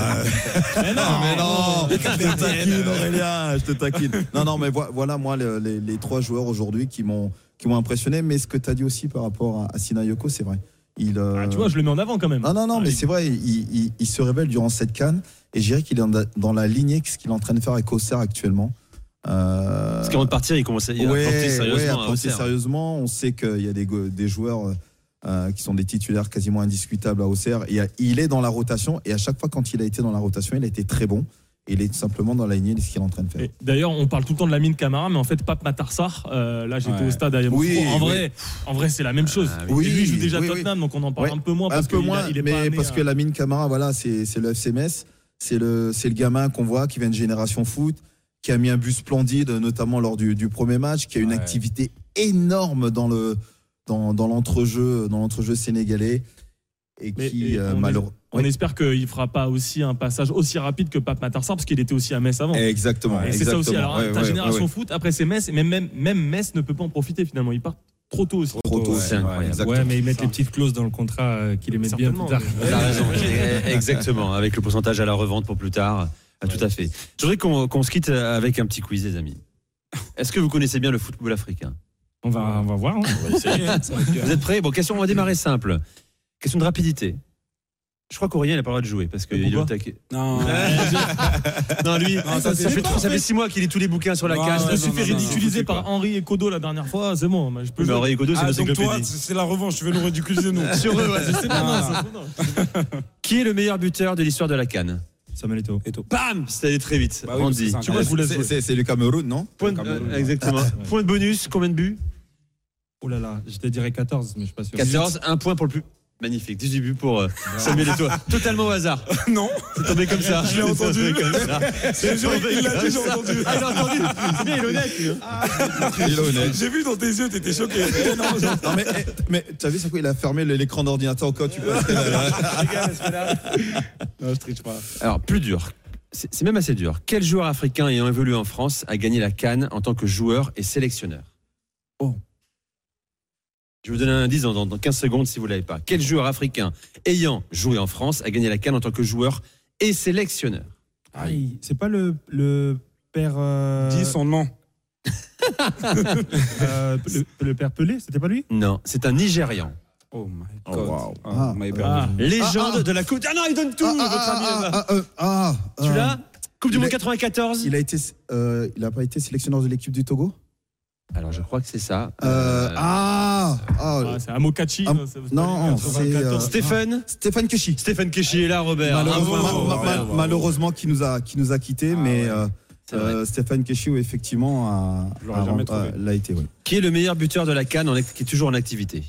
Mais non, mais non, je te taquine, Aurélien, je te taquine. Non, non, mais vo- voilà, moi, le- les, les trois joueurs aujourd'hui qui m'ont qui m'ont impressionné. Mais ce que tu as dit aussi par rapport à, à Sinayoko, c'est vrai. Il, euh, Ah, tu vois, je le mets en avant quand même. non, non, non, mais c'est vrai, il, il- il se révèle durant cette canne et je dirais qu'il est dans, la lignée de ce qu'il est en train de faire avec Auxerre actuellement. Euh, Parce qu'avant de partir, il commence à y ouais, apporter sérieusement. ouais, à Auxerre. sérieusement. On sait qu'il y a des, des joueurs euh, qui sont des titulaires quasiment indiscutables à Auxerre. Et, euh, il est dans la rotation et à chaque fois quand il a été dans la rotation, il a été très bon. Il est tout simplement dans la lignée de ce qu'il est en train de faire. D'ailleurs, on parle tout le temps de la mine Camara, mais en fait, Pape Matarsar, euh, là j'étais Ouais. au stade à. Oui, en, oui. vrai, en vrai, c'est la même chose. oui. et lui, il joue déjà Oui, oui. Tottenham, donc on en parle un peu moins. un Parce peu a- moins, il est mais pas amené parce à- que Lamine Camara, voilà, c'est c'est le FCMS, c'est le, gamin qu'on voit qui vient de Génération Foot, qui a mis un but splendide, notamment lors du, du premier match, qui a une activité énorme dans le dans, dans l'entrejeu dans l'entrejeu sénégalais et Mais- qui et euh, on, espère qu'il fera pas aussi un passage aussi rapide que Pape Matarsar, parce qu'il était aussi à Metz avant. Exactement, Et c'est ça aussi. Alors, Ouais, ta ouais, génération ouais, ouais. foot, après c'est Metz, mais même, même Metz ne peut pas en profiter finalement. Ils partent trop tôt aussi. Trop tôt, c'est incroyable. Ouais, mais ils mettent les petites clauses dans le contrat euh, qui les mettent bien plus tard. Raison, exactement, avec le pourcentage à la revente pour plus tard. Ah, Tout à fait. Je voudrais qu'on qu'on se quitte avec un petit quiz, les amis. Est-ce que vous connaissez bien le football africain? On va, on va voir. hein. On va essayer. Vous êtes prêts? Bon, question, on va démarrer simple. Question de rapidité. Je crois qu'Aurélien n'a pas le droit de jouer parce qu'il est au taquet. Non. Non, lui, Non, ça, fait, trop- ça fait six mois qu'il lit tous les bouquins sur la Non, ouais, Je me suis non, fait non, non, ridiculiser par Henri et Kodo la dernière fois, c'est bon, je peux Mais. Henri Kodo, c'est Ah, donc toi, l'encyclopédie. c'est la revanche, tu veux nous ridiculiser, nous. Sur eux, ouais. Je sais pas, non, ça, c'est non. Qui est le meilleur buteur de l'histoire de la Cannes? Samuel Eto'o. Bam C'est allé très vite. Bah oui, Andy. Tu vois, c'est je vous laisse C'est- jouer. C'est c'est le Cameroun, non Point de- Cameroun, euh, exactement. Point de bonus, combien de buts? Oh là là, je te dirais 14, mais je suis pas sûr. 14, un point pour le plus. Magnifique, 18 buts pour euh, Samuel Eto'o. Totalement au hasard. Non. C'est tombé comme ça. Je l'ai entendu. C'est tombé comme ça. C'est Il l'a dit, j'ai ça. entendu. Ah, il a entendu. C'est bien, il est honnête. lui, hein. Il est honnête. J'ai vu dans tes yeux, t'étais choqué. Non, je- Non mais, eh, mais tu as vu c'est quoi Il a fermé l'écran d'ordinateur où tu peux. Non, je triche pas. Alors, plus dur. C'est c'est même assez dur. Quel joueur africain ayant évolué en France a gagné la Cannes en tant que joueur et sélectionneur? Oh. Je vais vous donner un indice dans, dans- dans 15 secondes si vous ne l'avez pas. Quel joueur africain ayant joué en France a gagné la Cannes en tant que joueur et sélectionneur? Aïe, c'est pas le, le père. euh, Dis son nom. euh, le, le père Pelé, c'était pas lui? Non, c'est un Nigérian. Oh my Oh, god. wow. Ah, Ah. my. Ah. Légende Ah, ah. de la Coupe. Ah non, il donne tout, Ah, votre ah, ami ah, là-bas. ah, euh, ah, Tu l'as? Coupe du Monde a- 94 Il a été, euh, il a pas été sélectionneur de l'équipe du Togo? Alors, je crois que c'est ça. Euh, Euh, ah, ah, Ah, c'est Amokachi. Non, c'est- c'est pas non, lui, c'est, 94. euh, Stéphane Stéphane Keshi. Stéphane Keshi est là, Robert. Malheureusement, Ah, ma- ma- Robert, malheureusement qui nous a qui nous a quittés, Ah mais ouais. euh, euh, Stéphane Keshi effectivement l'a été. Oui. Qui est le meilleur buteur de la Cannes qui est toujours en activité?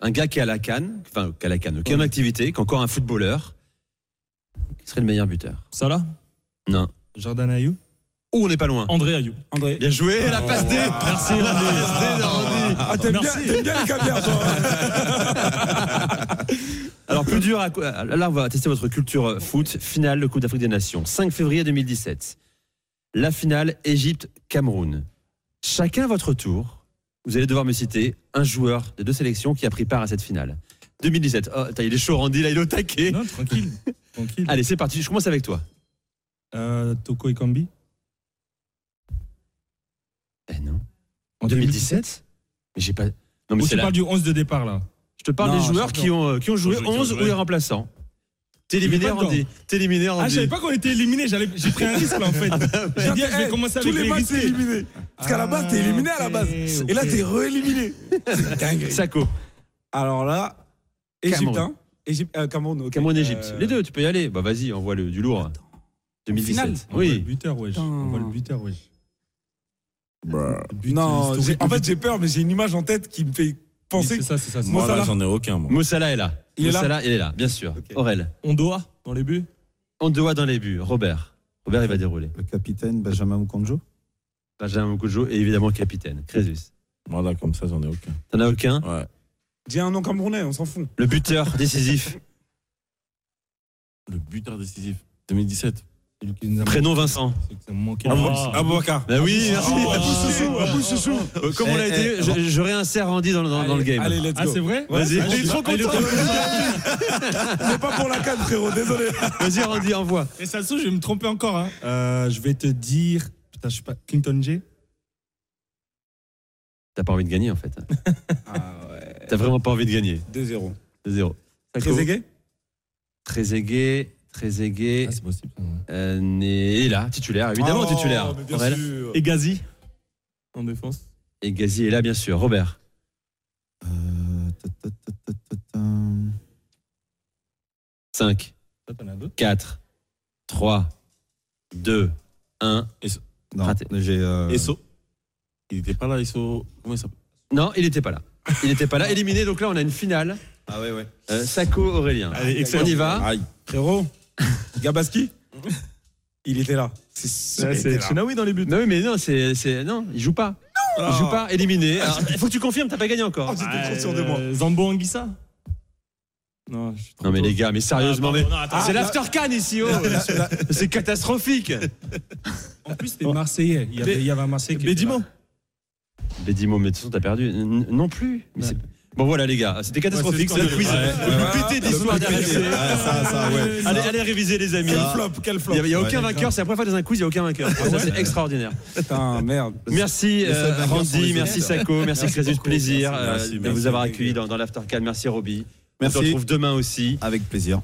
Un gars qui est à la Cannes, enfin, qui est à la Cannes, qui est en activité, qui est encore un footballeur. Qui serait le meilleur buteur? Salah? Non. Jordan Ayou Ou on n'est pas loin. André Ayou. André. Bien joué, la passe D. Merci, Randy. Ah, t'aimes bien, t'aimes bien les toi. Alors, plus dur, à quoi- là, on va tester votre culture foot. Finale de Coupe d'Afrique des Nations, 5 février 2017. La finale Égypte-Cameroun. Chacun à votre tour, vous allez devoir me citer un joueur des deux sélections qui a pris part à cette finale. 2017. Oh, t'as- il est chaud, Randy, là, il est au taquet. Non, tranquille. tranquille. Allez, c'est parti. Je commence avec toi. Euh, Toko Ekambi. Eh non. En 2017 Mais j'ai pas. Non, mais Ou c'est tu là. parles du 11 de départ, là Je te parle Non, des joueurs qui ont, euh, qui ont joué Qui ont 11 joué. ou les remplaçants. T'es Il est éliminé, dedans. Randy. T'es éliminé, Ah, je Randy. savais pas qu'on était éliminé. J'ai pris un risque là en fait. J'ai dit, je vais Eh, commencer Tous avec les les matchs, t'es éliminé. Parce qu'à la base, t'es éliminé à la base. ok, Et là, ok. t'es re-éliminé. C'est dingue. Sako. Alors là, Égypte, Cameroun. hein Égypte, euh, Cameroun, ok. Cameroun, Égypte. Euh, Les deux, tu peux y aller. Bah vas-y, envoie le, du lourd. 2017. finale On voit le Oui. buteur, wesh. On voit le buteur, wesh. But Non, en fait, j'ai peur, mais j'ai une image en tête qui me fait Oui, penser C'est que ça, c'est ça. c'est Moi, ça. là, j'en ai aucun. Moi. Moussala est là. Il est là Moussala, il est là, bien sûr. Aurel. On doit dans les buts. On doit dans les buts. Robert. Robert, il va dérouler. Le capitaine Benjamin Mukonjo. Benjamin Moukoudjo et évidemment capitaine. Crésus. Voilà, comme ça, j'en ai aucun. T'en as aucun? Ouais. Dis un nom camerounais, on s'en fout. Le buteur décisif. Le buteur décisif. 2017. Prénom Vincent. manqué, c'est que ça me manquait. Ah. Abouakar. Bah oui, merci. Euh, Comme on l'a Eh, été, eh, je, réinsère Randy dans, dans, dans le game. Allez, let's Ah, go. c'est vrai Vas-y. Ah, Il est trop content. Mais pas pour la canne, frérot, désolé. Vas-y, Randy, envoie. Et ça se trouve, je vais me tromper encore. Hein. Euh, je vais te dire. Putain, je sais pas. Clinton J. T'as pas envie de gagner en fait. Ah ouais. T'as vraiment pas envie de gagner. 2-0. 0 Trezeguet Très aigué, très aigué. Ah, c'est possible. Euh, né- est là, titulaire, évidemment Oh, titulaire. Aurel. sûr. Et Gazi en défense. Et Gazi est là, bien sûr. Robert. Euh, ta, ta, ta, ta, ta, ta. 5, Toi, t'en as d'autres 4, 3, 2, 1. Non, Raté. j'ai. euh, Esso. Il était pas là, Esso. Comment il s'appelle? Non, il n'était pas là. Il n'était pas là. Éliminé, donc là, on a une finale. Ah ouais, ouais. Euh, Sako, Aurélien. Allez, On excellent. y va. Aïe. Frérot, Gabaski Il était là. C'est. Chenaoui dans les buts. Non, oui, mais non, c'est, c'est- non, il joue pas. Il joue pas, éliminé. Il faut que tu confirmes, t'as pas gagné encore. Oh, J'étais trop sûr de moi. Euh, Zambo Anguissa Non, je suis trop Non, mais tôt. les gars, mais sérieusement, Ah, mais c'est là- l'after can ici, oh. C'est catastrophique. En plus, c'était Marseillais. Il y avait, il y avait un Marseillais qui. était Bédimo là. Les 10 mots, mais de toute façon, t'as perdu. N- non plus. Mais Bon voilà les gars, c'était catastrophique Ouais, c'est quiz. scandaleux. Ouais, ouais. pétez Le d'histoire pété. d'RMC. Ça. Allez, allez réviser les amis. Quel flop, quel flop. Il n'y a, aucun vainqueur, c'est la première fois dans un quiz, il n'y a aucun vainqueur. Ça, c'est extraordinaire. Putain, merde. Merci euh, Randy, merci. Sako, merci Crésus, plaisir Merci, euh, merci, de merci. vous avoir accueilli dans, dans l'Aftercan. Merci Roby. Merci. On se retrouve demain aussi. Avec plaisir.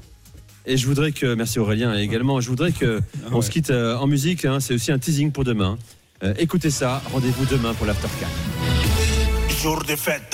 Et je voudrais que, merci Aurélien également, je voudrais que on se quitte euh, en musique, hein, c'est aussi un teasing pour demain. Écoutez ça, rendez-vous demain pour l'Aftercan. Jour de fête.